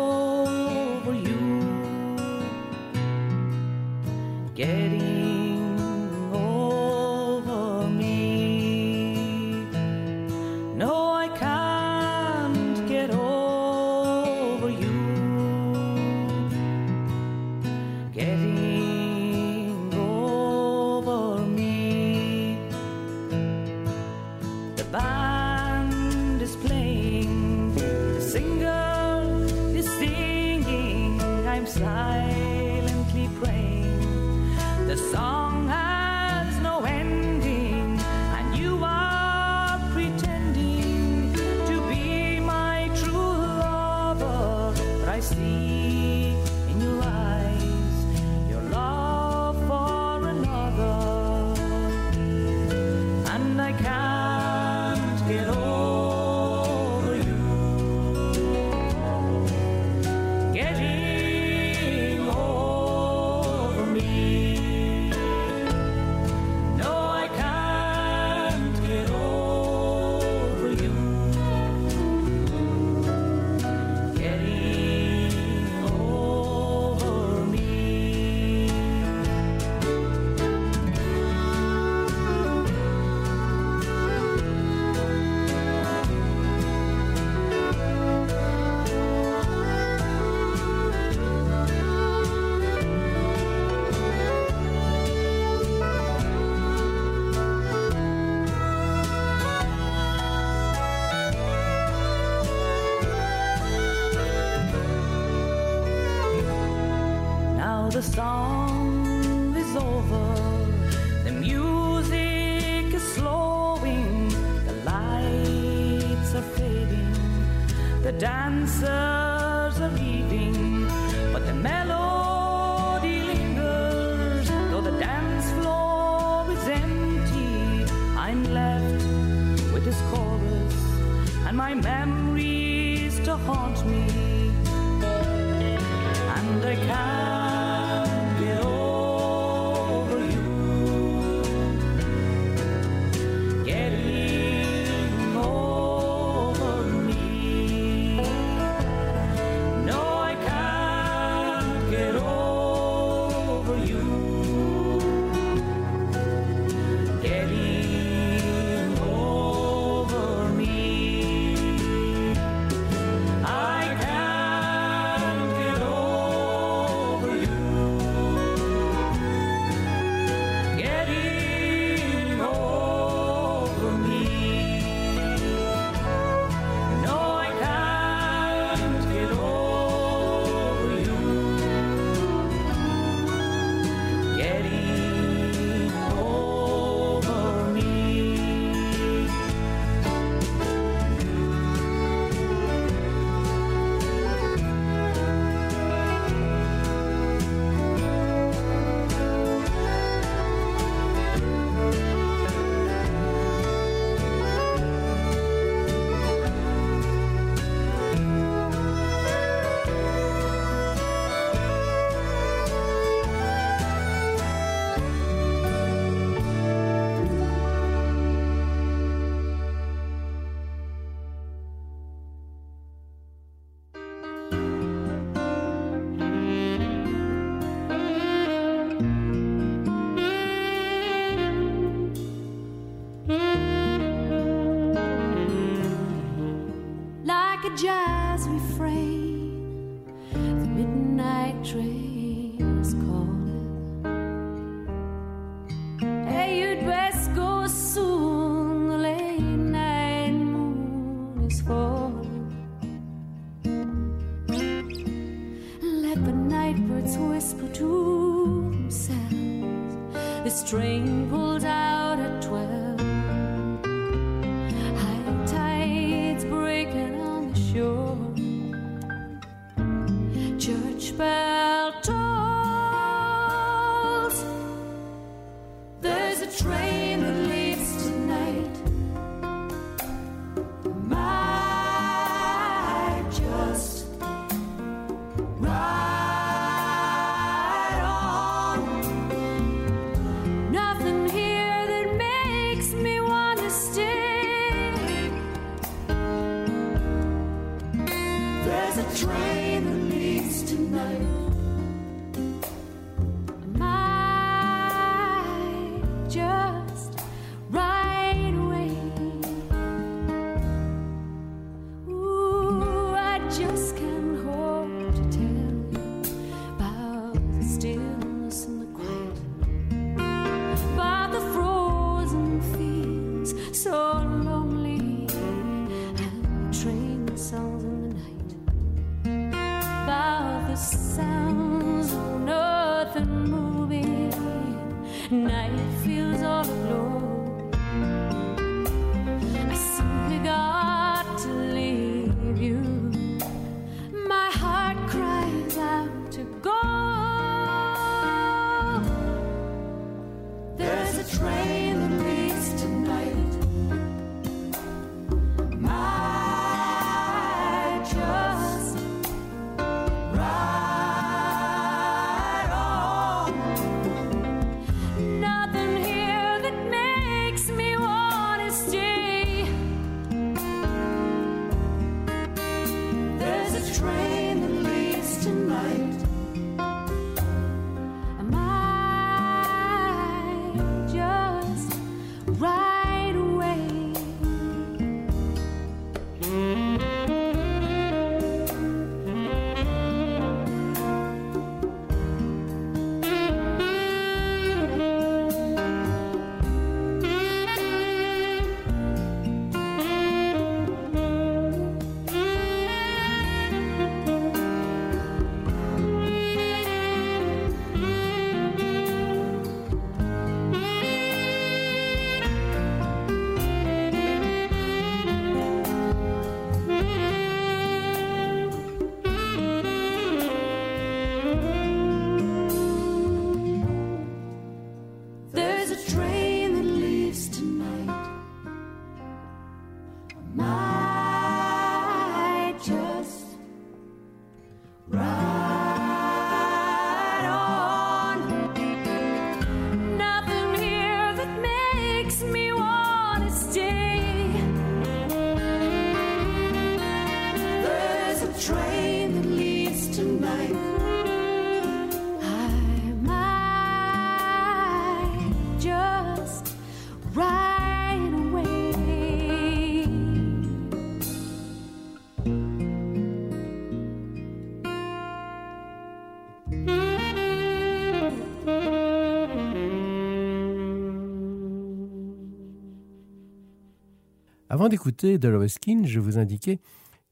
Avant d'écouter Dolores Keane, je vous indiquais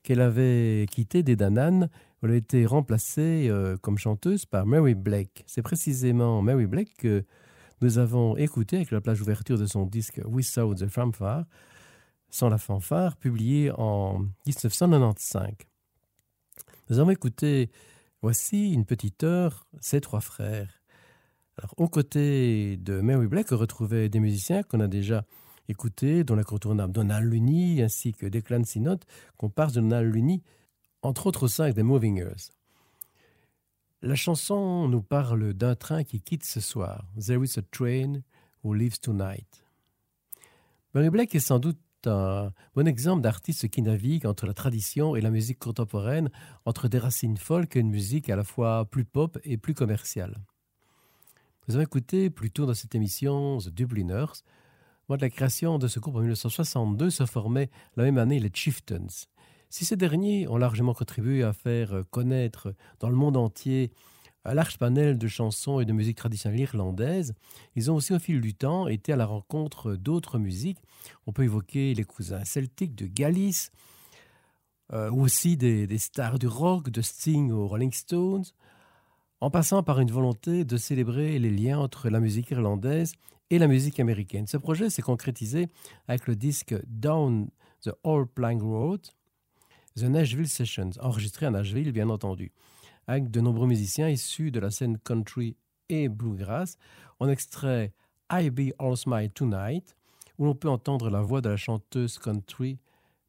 qu'elle avait quitté des Dananes, elle a été remplacée euh, comme chanteuse par Mary Blake. C'est précisément Mary Blake que nous avons écouté avec la plage ouverture de son disque Without the Fanfare, sans la fanfare, publié en 1995. Nous avons écouté, voici une petite heure, Ces trois frères. Alors, aux côtés de Mary Blake, on retrouvait des musiciens qu'on a déjà écoutés, dont l'incontournable Donald Lunny, ainsi que Declan Sinot, qu'on parle de Donald Lunny, entre autres au sein des Movingers. La chanson nous parle d'un train qui quitte ce soir. There is a train who leaves tonight. Mary Blake est sans doute un bon exemple d'artiste qui navigue entre la tradition et la musique contemporaine, entre des racines folk et une musique à la fois plus pop et plus commerciale. Nous avons écouté plus tôt dans cette émission The Dubliners. Lors de la création de ce groupe en 1962 se formaient la même année les Chieftains. Si ces derniers ont largement contribué à faire euh, connaître dans le monde entier un large panel de chansons et de musique traditionnelle irlandaise, ils ont aussi au fil du temps été à la rencontre d'autres musiques. On peut évoquer les cousins celtiques de Galice, euh, ou aussi des, des, stars du rock, de Sting aux Rolling Stones, en passant par une volonté de célébrer les liens entre la musique irlandaise et la musique américaine. Ce projet s'est concrétisé avec le disque Down the Old Plank Road, The Nashville Sessions, enregistré à Nashville, bien entendu, avec de nombreux musiciens issus de la scène country et bluegrass. On extrait I Be All Smile Tonight, où l'on peut entendre la voix de la chanteuse country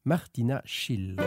Martina Schill.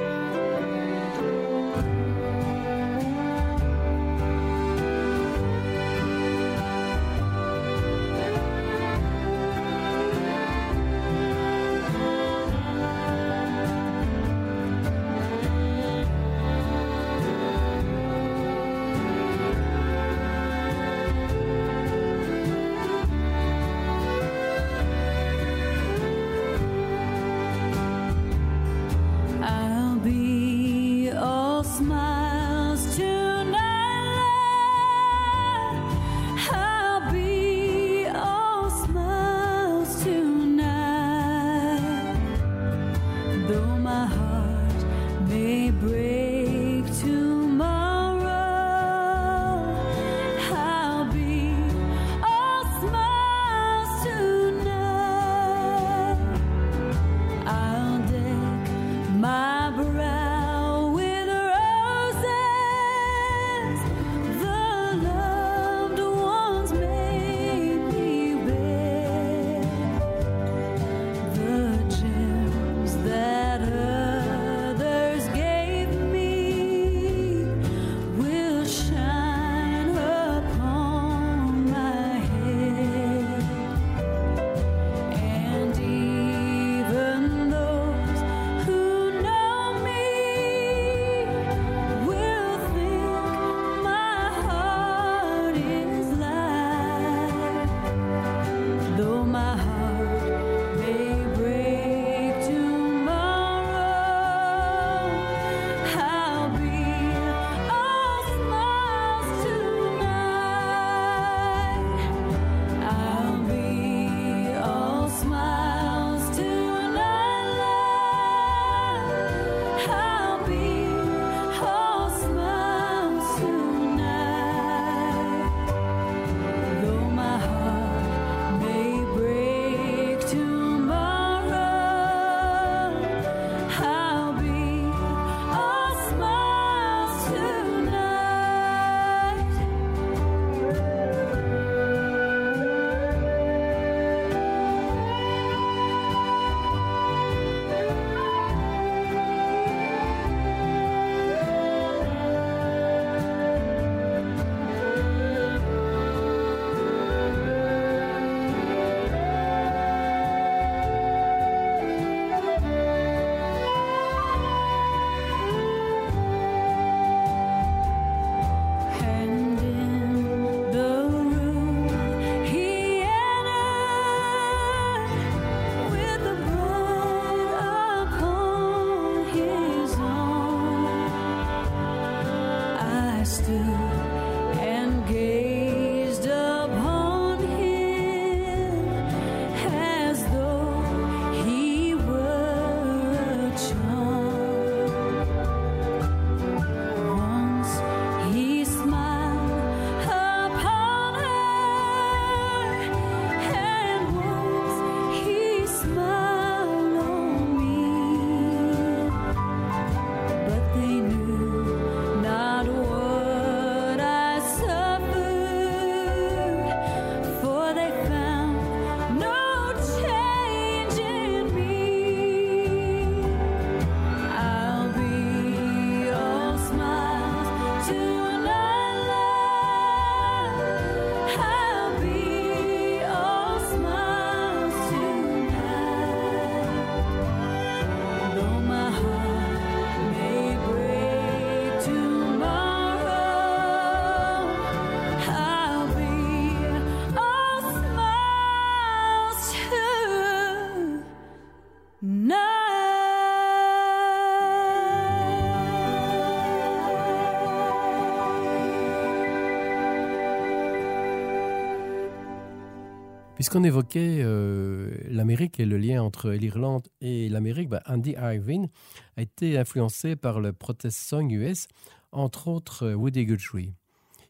Puisqu'on évoquait euh, l'Amérique et le lien entre l'Irlande et l'Amérique, ben, Andy Irvine a été influencé par le protest song US, entre autres euh, Woody Guthrie.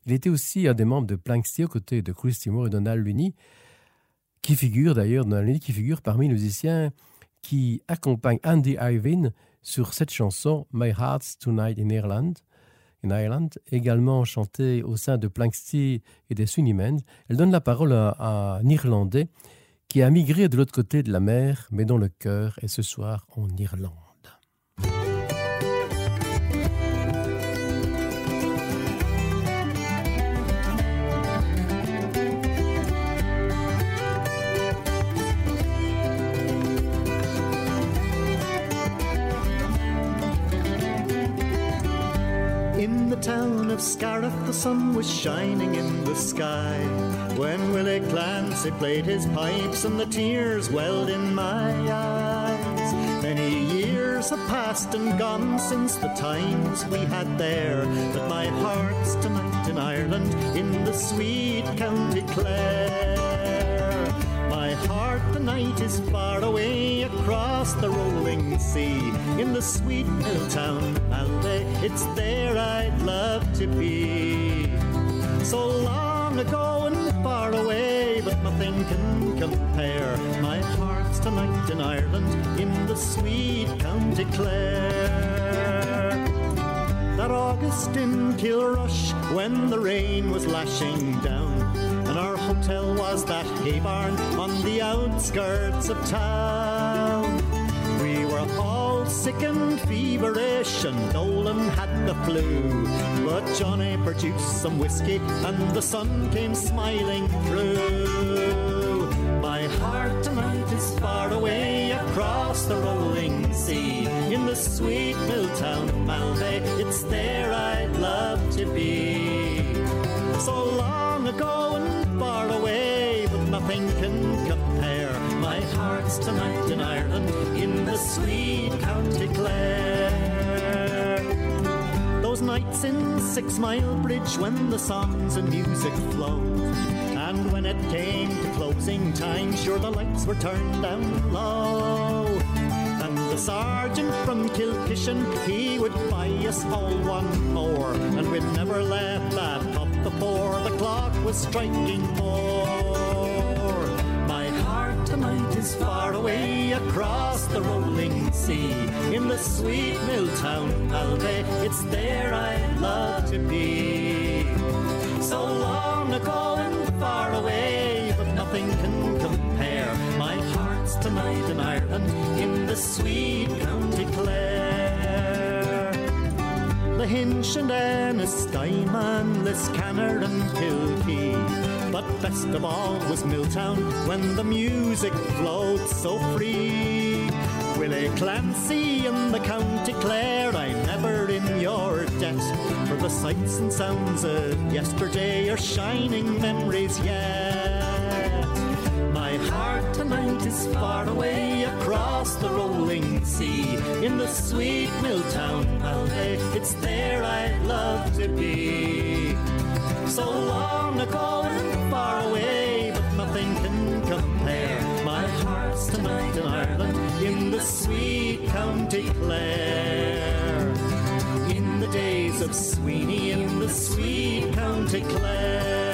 Il était aussi un des membres de Planksty aux côtés de Chris Timor et Donald Looney, qui figure d'ailleurs qui figure parmi les musiciens qui accompagnent Andy Irvine sur cette chanson My Heart's Tonight in Ireland, in Ireland, également chantée au sein de Planksty et des Swinnymen. Elle donne la parole à, à un Irlandais qui a migré de l'autre côté de la mer, mais dont le cœur est ce soir en Irlande. In the town of Scariff, the sun was shining in the sky. When Willie Clancy played his pipes and the tears welled in my eyes. Many years have passed and gone since the times we had there. But my heart's tonight in Ireland, in the sweet County Clare. Heart tonight is far away across the rolling sea in the sweet mill town Malday. It's there I'd love to be. So long ago and far away, but nothing can compare. My heart's tonight in Ireland in the sweet County Clare. That August in Kilrush when the rain was lashing down our hotel was that hay barn on the outskirts of town. We were all sick and feverish, and Nolan had the flu. But Johnny produced some whiskey, and the sun came smiling through. My heart tonight is far away across the rolling sea in the sweet mill town of Malday. It's there I'd love to be. So long ago nothing can compare. My heart's tonight in Ireland, in the sweet County Clare. Those nights in Six Mile Bridge when the songs and music flowed. And when it came to closing time, sure the lights were turned down low. And the sergeant from Kilkishen, he would buy us all one more. And we'd never let that up before the clock was striking four. Far away across the rolling sea in the sweet mill town Alvey. It's there I'd love to be. So long ago and far away, but nothing can compare. My heart's tonight in Ireland in the sweet County Clare. The Hinch and Enniskyman, Liscannor and Kilkee. Best of all was Milltown when the music flowed so free. Willie Clancy in the County Clare, I'm never in your debt. For the sights and sounds of yesterday are shining memories yet. My heart tonight is far away across the rolling sea in the sweet mill town Malday. It's there I'd love to be. So long ago nothing can compare. My heart's tonight in Ireland in the sweet County Clare. In the days of Sweeney in the sweet County Clare.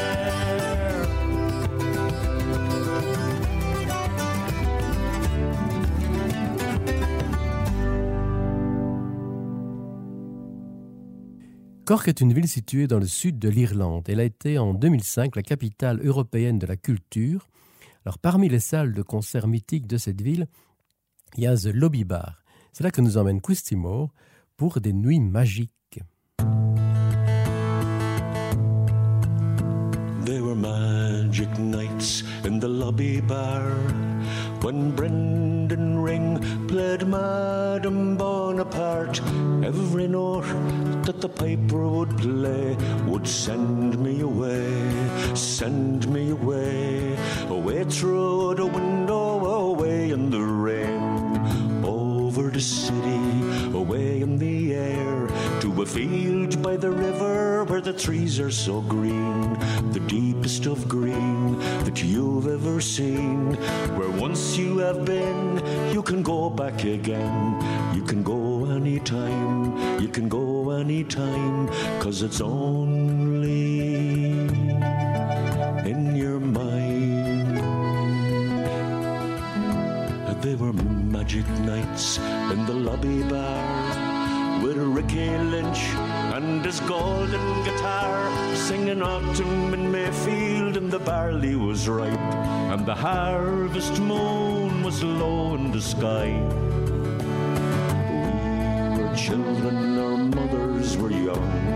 Cork est une ville située dans le sud de l'Irlande. Elle a été en 2005 la capitale européenne de la culture. Parmi les salles de concert mythiques de cette ville, il y a The Lobby Bar. C'est là que nous emmène Christy Moore pour des nuits magiques. There were magic nights in the lobby bar when Brendan Ring played Madame Bonaparte. Every note that the piper would play would send me away, send me away, away through the window, away in the rain, a city, away in the air, to a field by the river where the trees are so green, the deepest of green that you've ever seen. Where once you have been, you can go back again. You can go anytime, you can go anytime, cause it's only in your mind they were magic nights in the lobby bar with Ricky Lynch and his golden guitar singing autumn in Mayfield and the barley was ripe and the harvest moon was low in the sky. We were children, our mothers were young.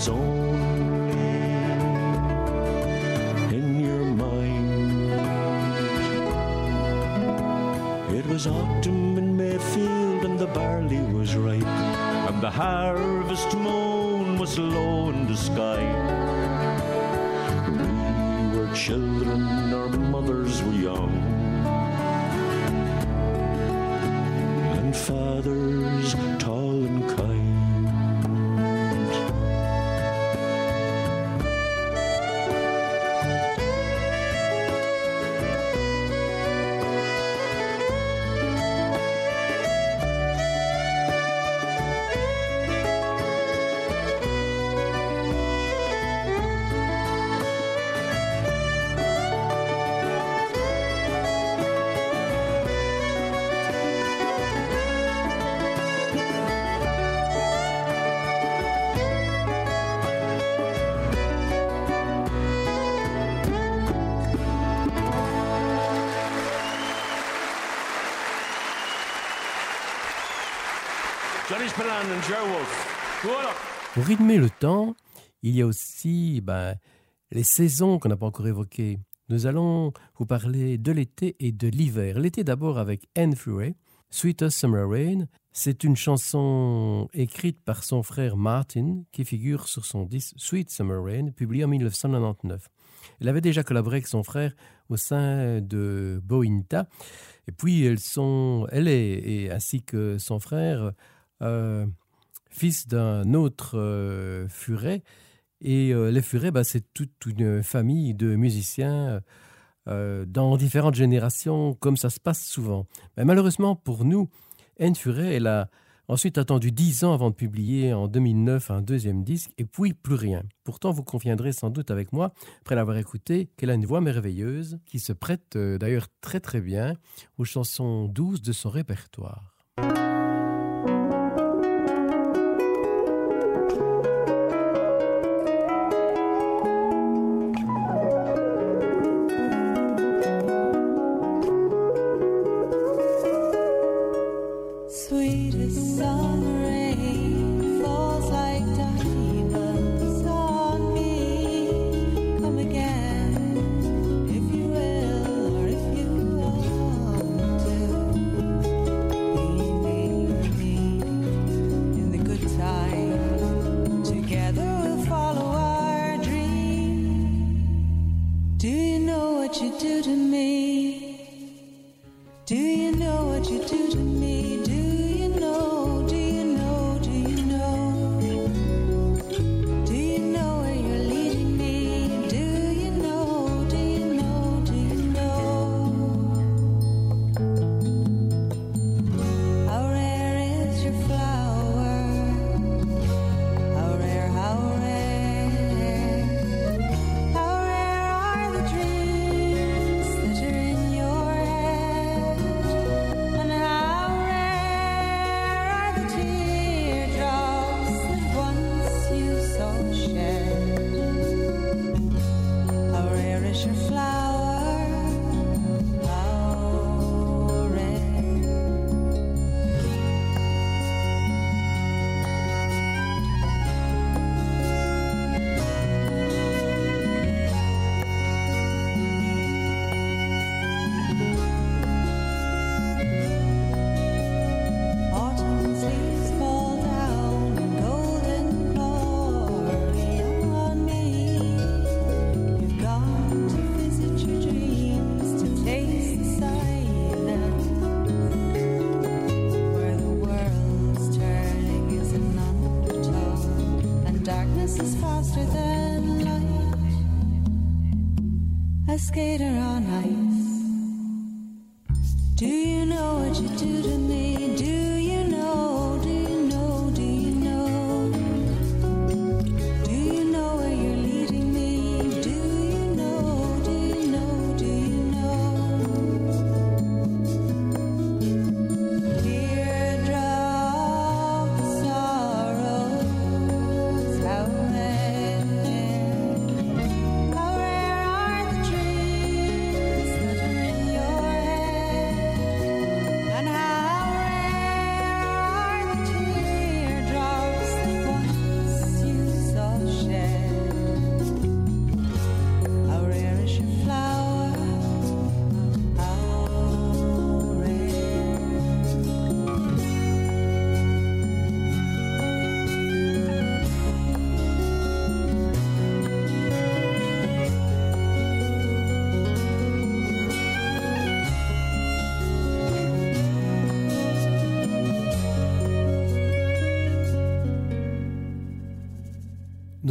It's only in your mind. It was autumn in Mayfield and the barley was ripe, and the harvest moon was low in the sky. We were children, our mothers were young, and fathers Voilà. Pour rythmer le temps, il y a aussi ben, les saisons qu'on n'a pas encore évoquées. Nous allons vous parler de l'été et de l'hiver. L'été d'abord avec Anne Furay, Sweetest Summer Rain. C'est une chanson écrite par son frère Martin qui figure sur son disque Sweet Summer Rain, publié en 1999. Elle avait déjà collaboré avec son frère au sein de Bointa. Et puis, elle est, ainsi que son frère, euh, fils d'un autre euh, furet. Et euh, les furets, bah, c'est toute une famille de musiciens dans différentes générations, comme ça se passe souvent. Mais malheureusement pour nous, Anne Furet, elle a ensuite attendu dix ans avant de publier en 2009 un deuxième disque, et puis plus rien. Pourtant, vous conviendrez sans doute avec moi, après l'avoir écouté, qu'elle a une voix merveilleuse, qui se prête d'ailleurs très très bien aux chansons douces de son répertoire.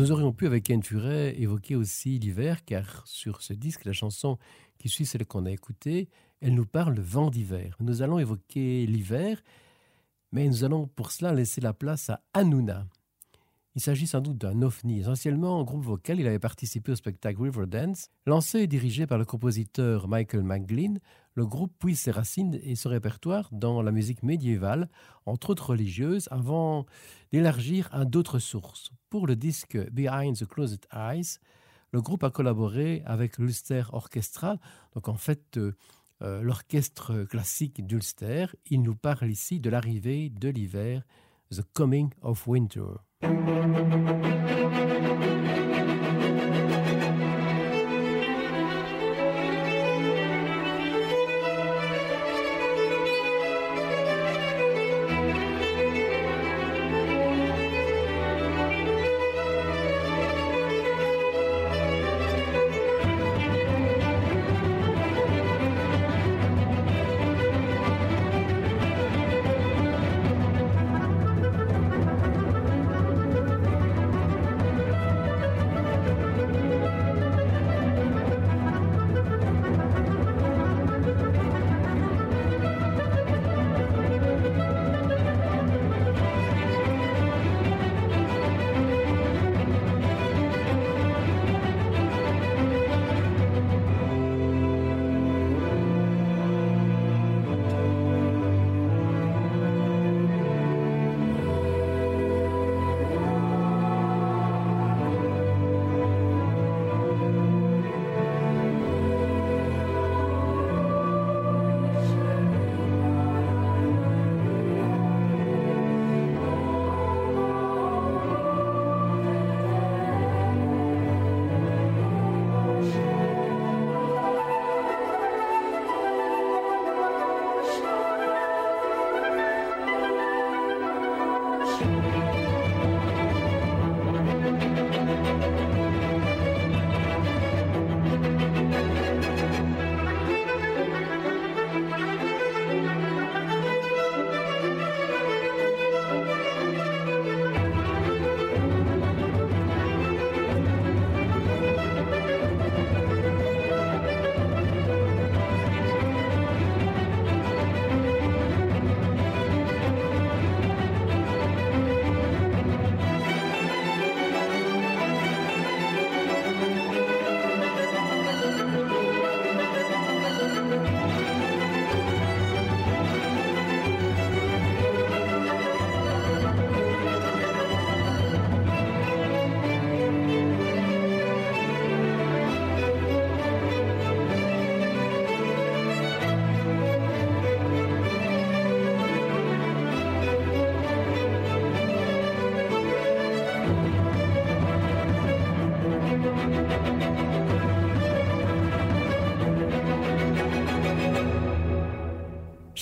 Nous aurions pu, avec Ken Furet, évoquer aussi l'hiver, car sur ce disque, la chanson qui suit celle qu'on a écoutée, elle nous parle vent d'hiver. Nous allons évoquer l'hiver, mais nous allons pour cela laisser la place à Hanouna. Il s'agit sans doute d'un ovni. Essentiellement, en groupe vocal, il avait participé au spectacle Riverdance. Lancé et dirigé par le compositeur Michael McGlynn, le groupe puise ses racines et son répertoire dans la musique médiévale, entre autres religieuses, avant d'élargir à d'autres sources. Pour le disque Behind the Closed Eyes, le groupe a collaboré avec l'Ulster Orchestra, donc en fait euh, euh, l'orchestre classique d'Ulster. Il nous parle ici de l'arrivée de l'hiver, The Coming of Winter.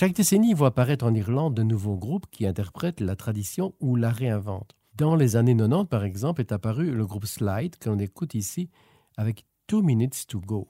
Chaque décennie voit apparaître en Irlande de nouveaux groupes qui interprètent la tradition ou la réinventent. Dans les années 90, par exemple, est apparu le groupe Slide, que l'on écoute ici avec Two Minutes to Go.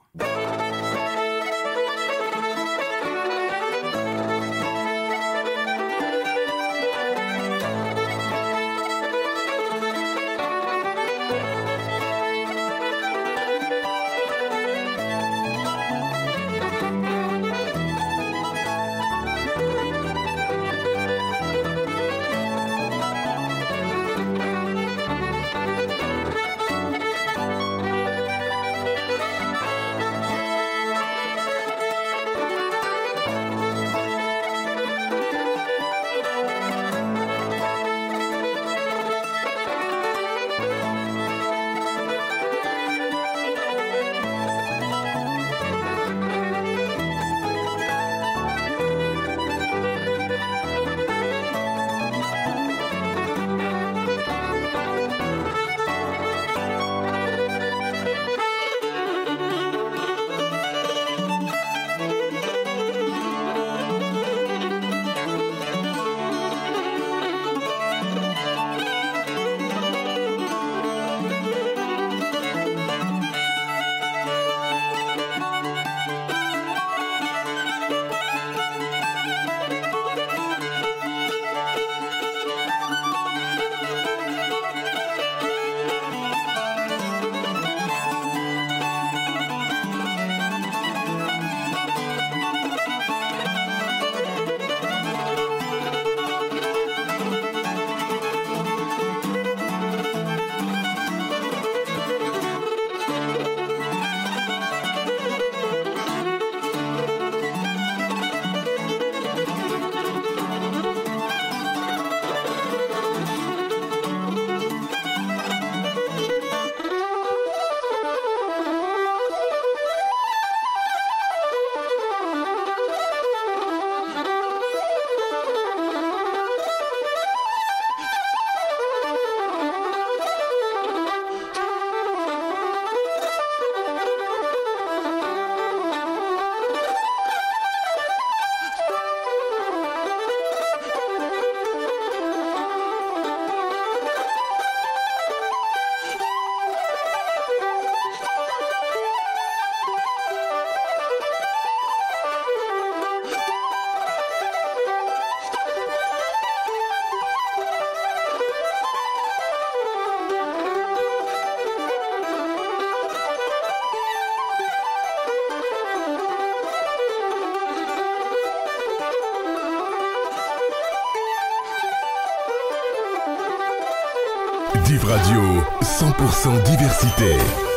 Div Radio, 100% diversité.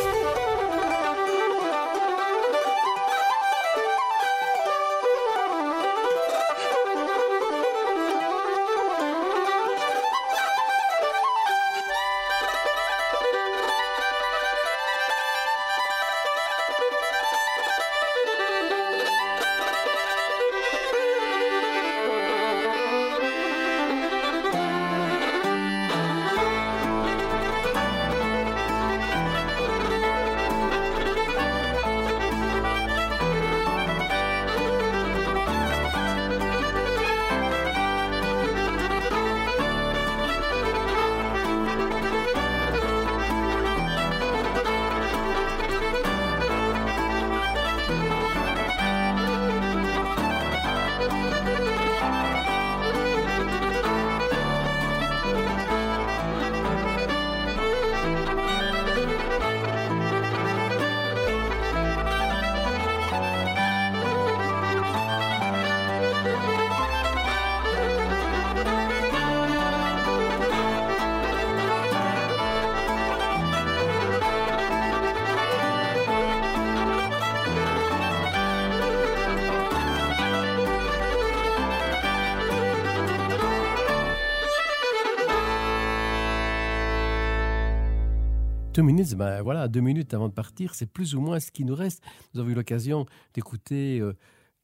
Two minutes, ben voilà, deux minutes avant de partir, c'est plus ou moins ce qui nous reste. Nous avons eu l'occasion d'écouter euh,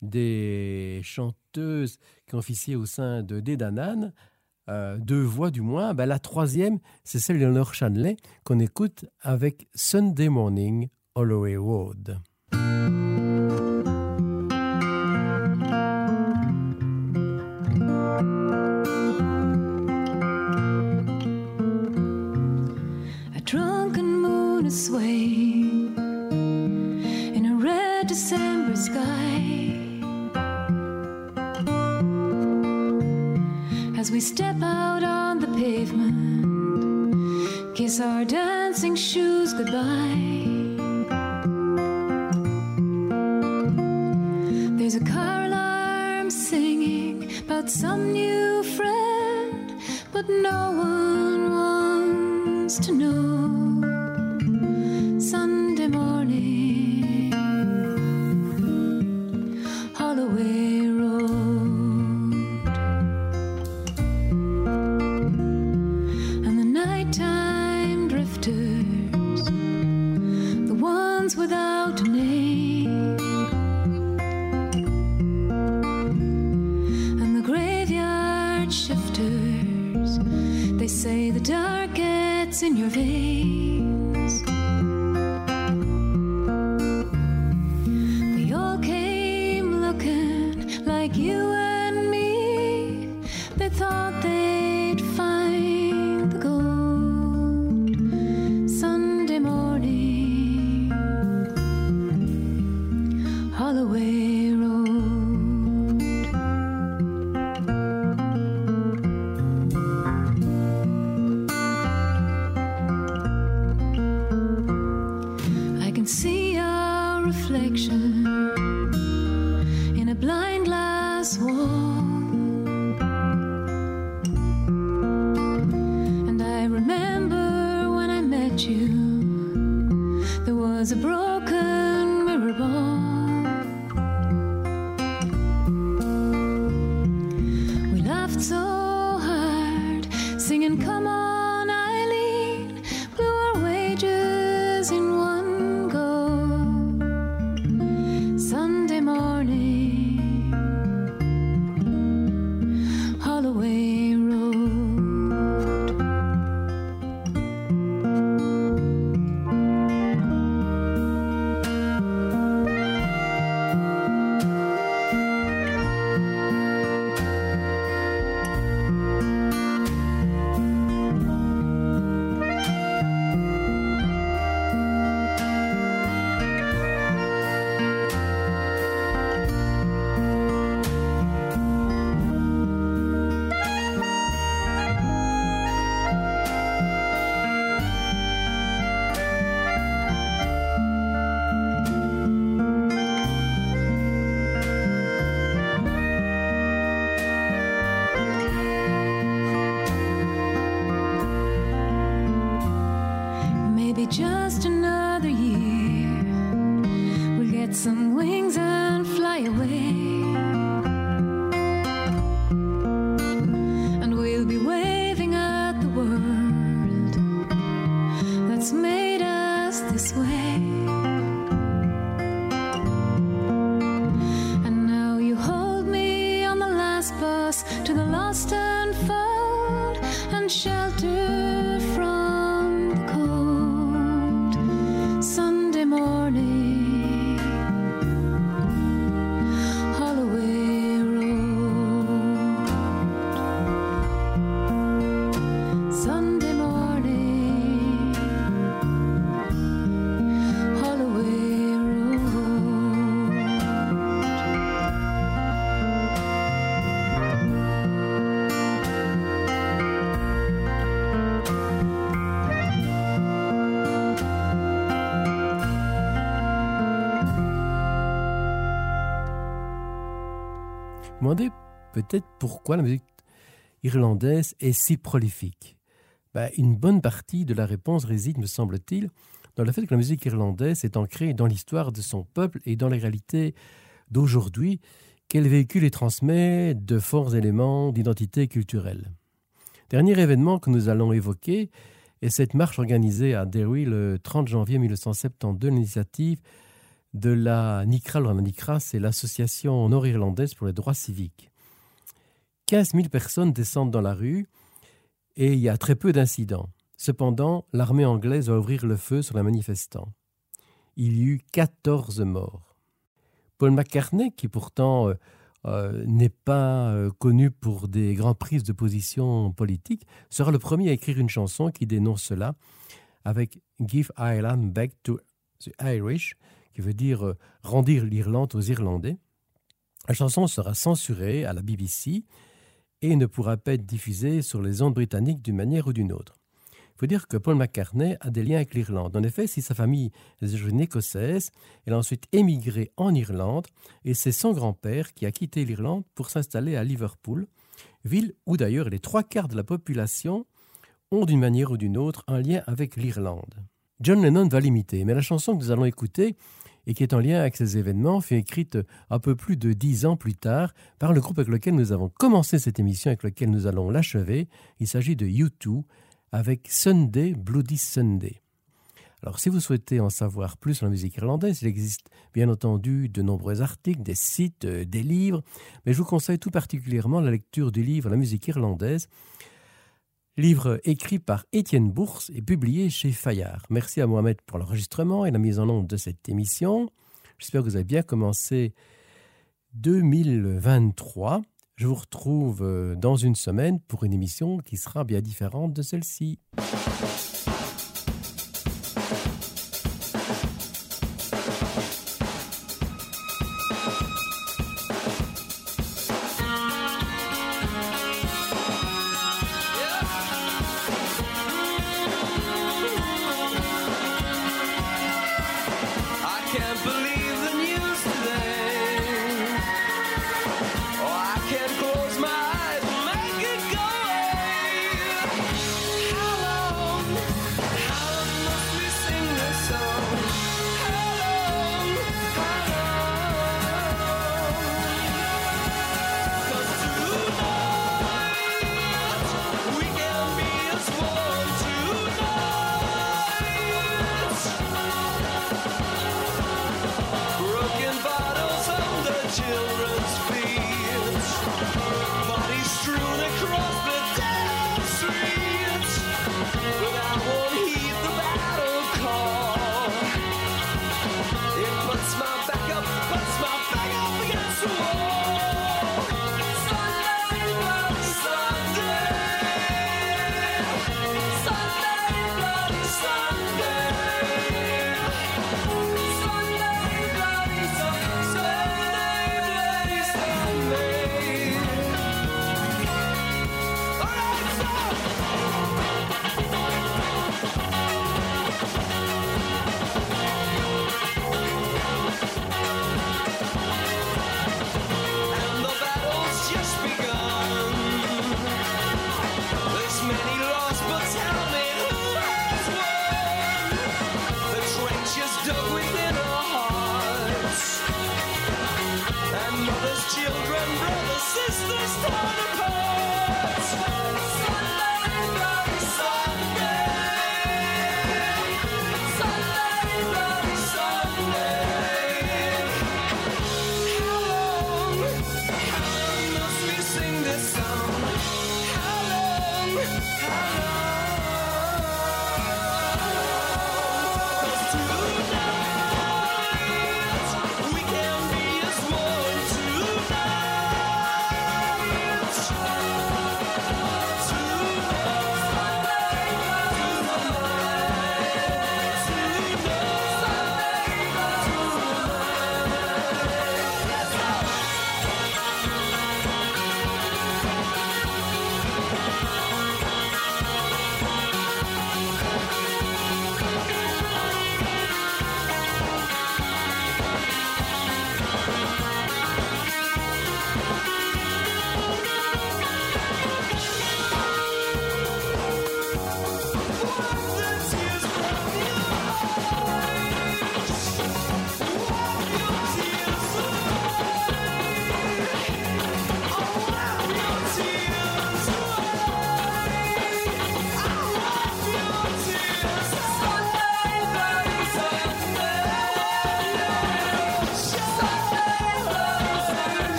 des chanteuses qui ont officié au sein de Dedanan, euh, deux voix du moins. Ben, la troisième, c'est celle d'Eleanor Chanley qu'on écoute avec Sunday Morning, Holloway Road. We step out on the pavement, kiss our dancing shoes goodbye. There's a car alarm singing about some new friend, but no one wants to know. Just another year. We'll get some wings and fly away. Peut-être pourquoi la musique irlandaise est si prolifique. Ben, une bonne partie de la réponse réside, me semble-t-il, dans le fait que la musique irlandaise est ancrée dans l'histoire de son peuple et dans les réalités d'aujourd'hui qu'elle véhicule et transmet de forts éléments d'identité culturelle. Dernier événement que nous allons évoquer est cette marche organisée à Derry le 30 janvier 1972, l'initiative de la NICRA. Alors, c'est l'Association nord-irlandaise pour les droits civiques. 15 000 personnes descendent dans la rue et il y a très peu d'incidents. Cependant, l'armée anglaise va ouvrir le feu sur les manifestants. Il y eut 14 morts. Paul McCartney, qui pourtant euh, euh, n'est pas euh, connu pour des grandes prises de position politiques, sera le premier à écrire une chanson qui dénonce cela avec Give Ireland Back to the Irish, qui veut dire rendir l'Irlande aux Irlandais. La chanson sera censurée à la BBC et ne pourra pas être diffusé sur les ondes britanniques d'une manière ou d'une autre. Il faut dire que Paul McCartney a des liens avec l'Irlande. En effet, si sa famille est d'origine écossaise, elle a ensuite émigré en Irlande et c'est son grand-père qui a quitté l'Irlande pour s'installer à Liverpool, ville où d'ailleurs les trois quarts de la population ont d'une manière ou d'une autre un lien avec l'Irlande. John Lennon va l'imiter, mais la chanson que nous allons écouter et qui est en lien avec ces événements fut écrite un peu plus de dix ans plus tard par le groupe avec lequel nous avons commencé cette émission, avec lequel nous allons l'achever. Il s'agit de U2 avec Sunday, Bloody Sunday. Alors, si vous souhaitez en savoir plus sur la musique irlandaise, il existe bien entendu de nombreux articles, des sites, euh, des livres, mais je vous conseille tout particulièrement la lecture du livre La musique irlandaise, livre écrit par Étienne Bourse et publié chez Fayard. Merci à Mohamed pour l'enregistrement et la mise en onde de cette émission. J'espère que vous avez bien commencé 2023. Je vous retrouve euh, dans une semaine pour une émission qui sera bien différente de celle-ci.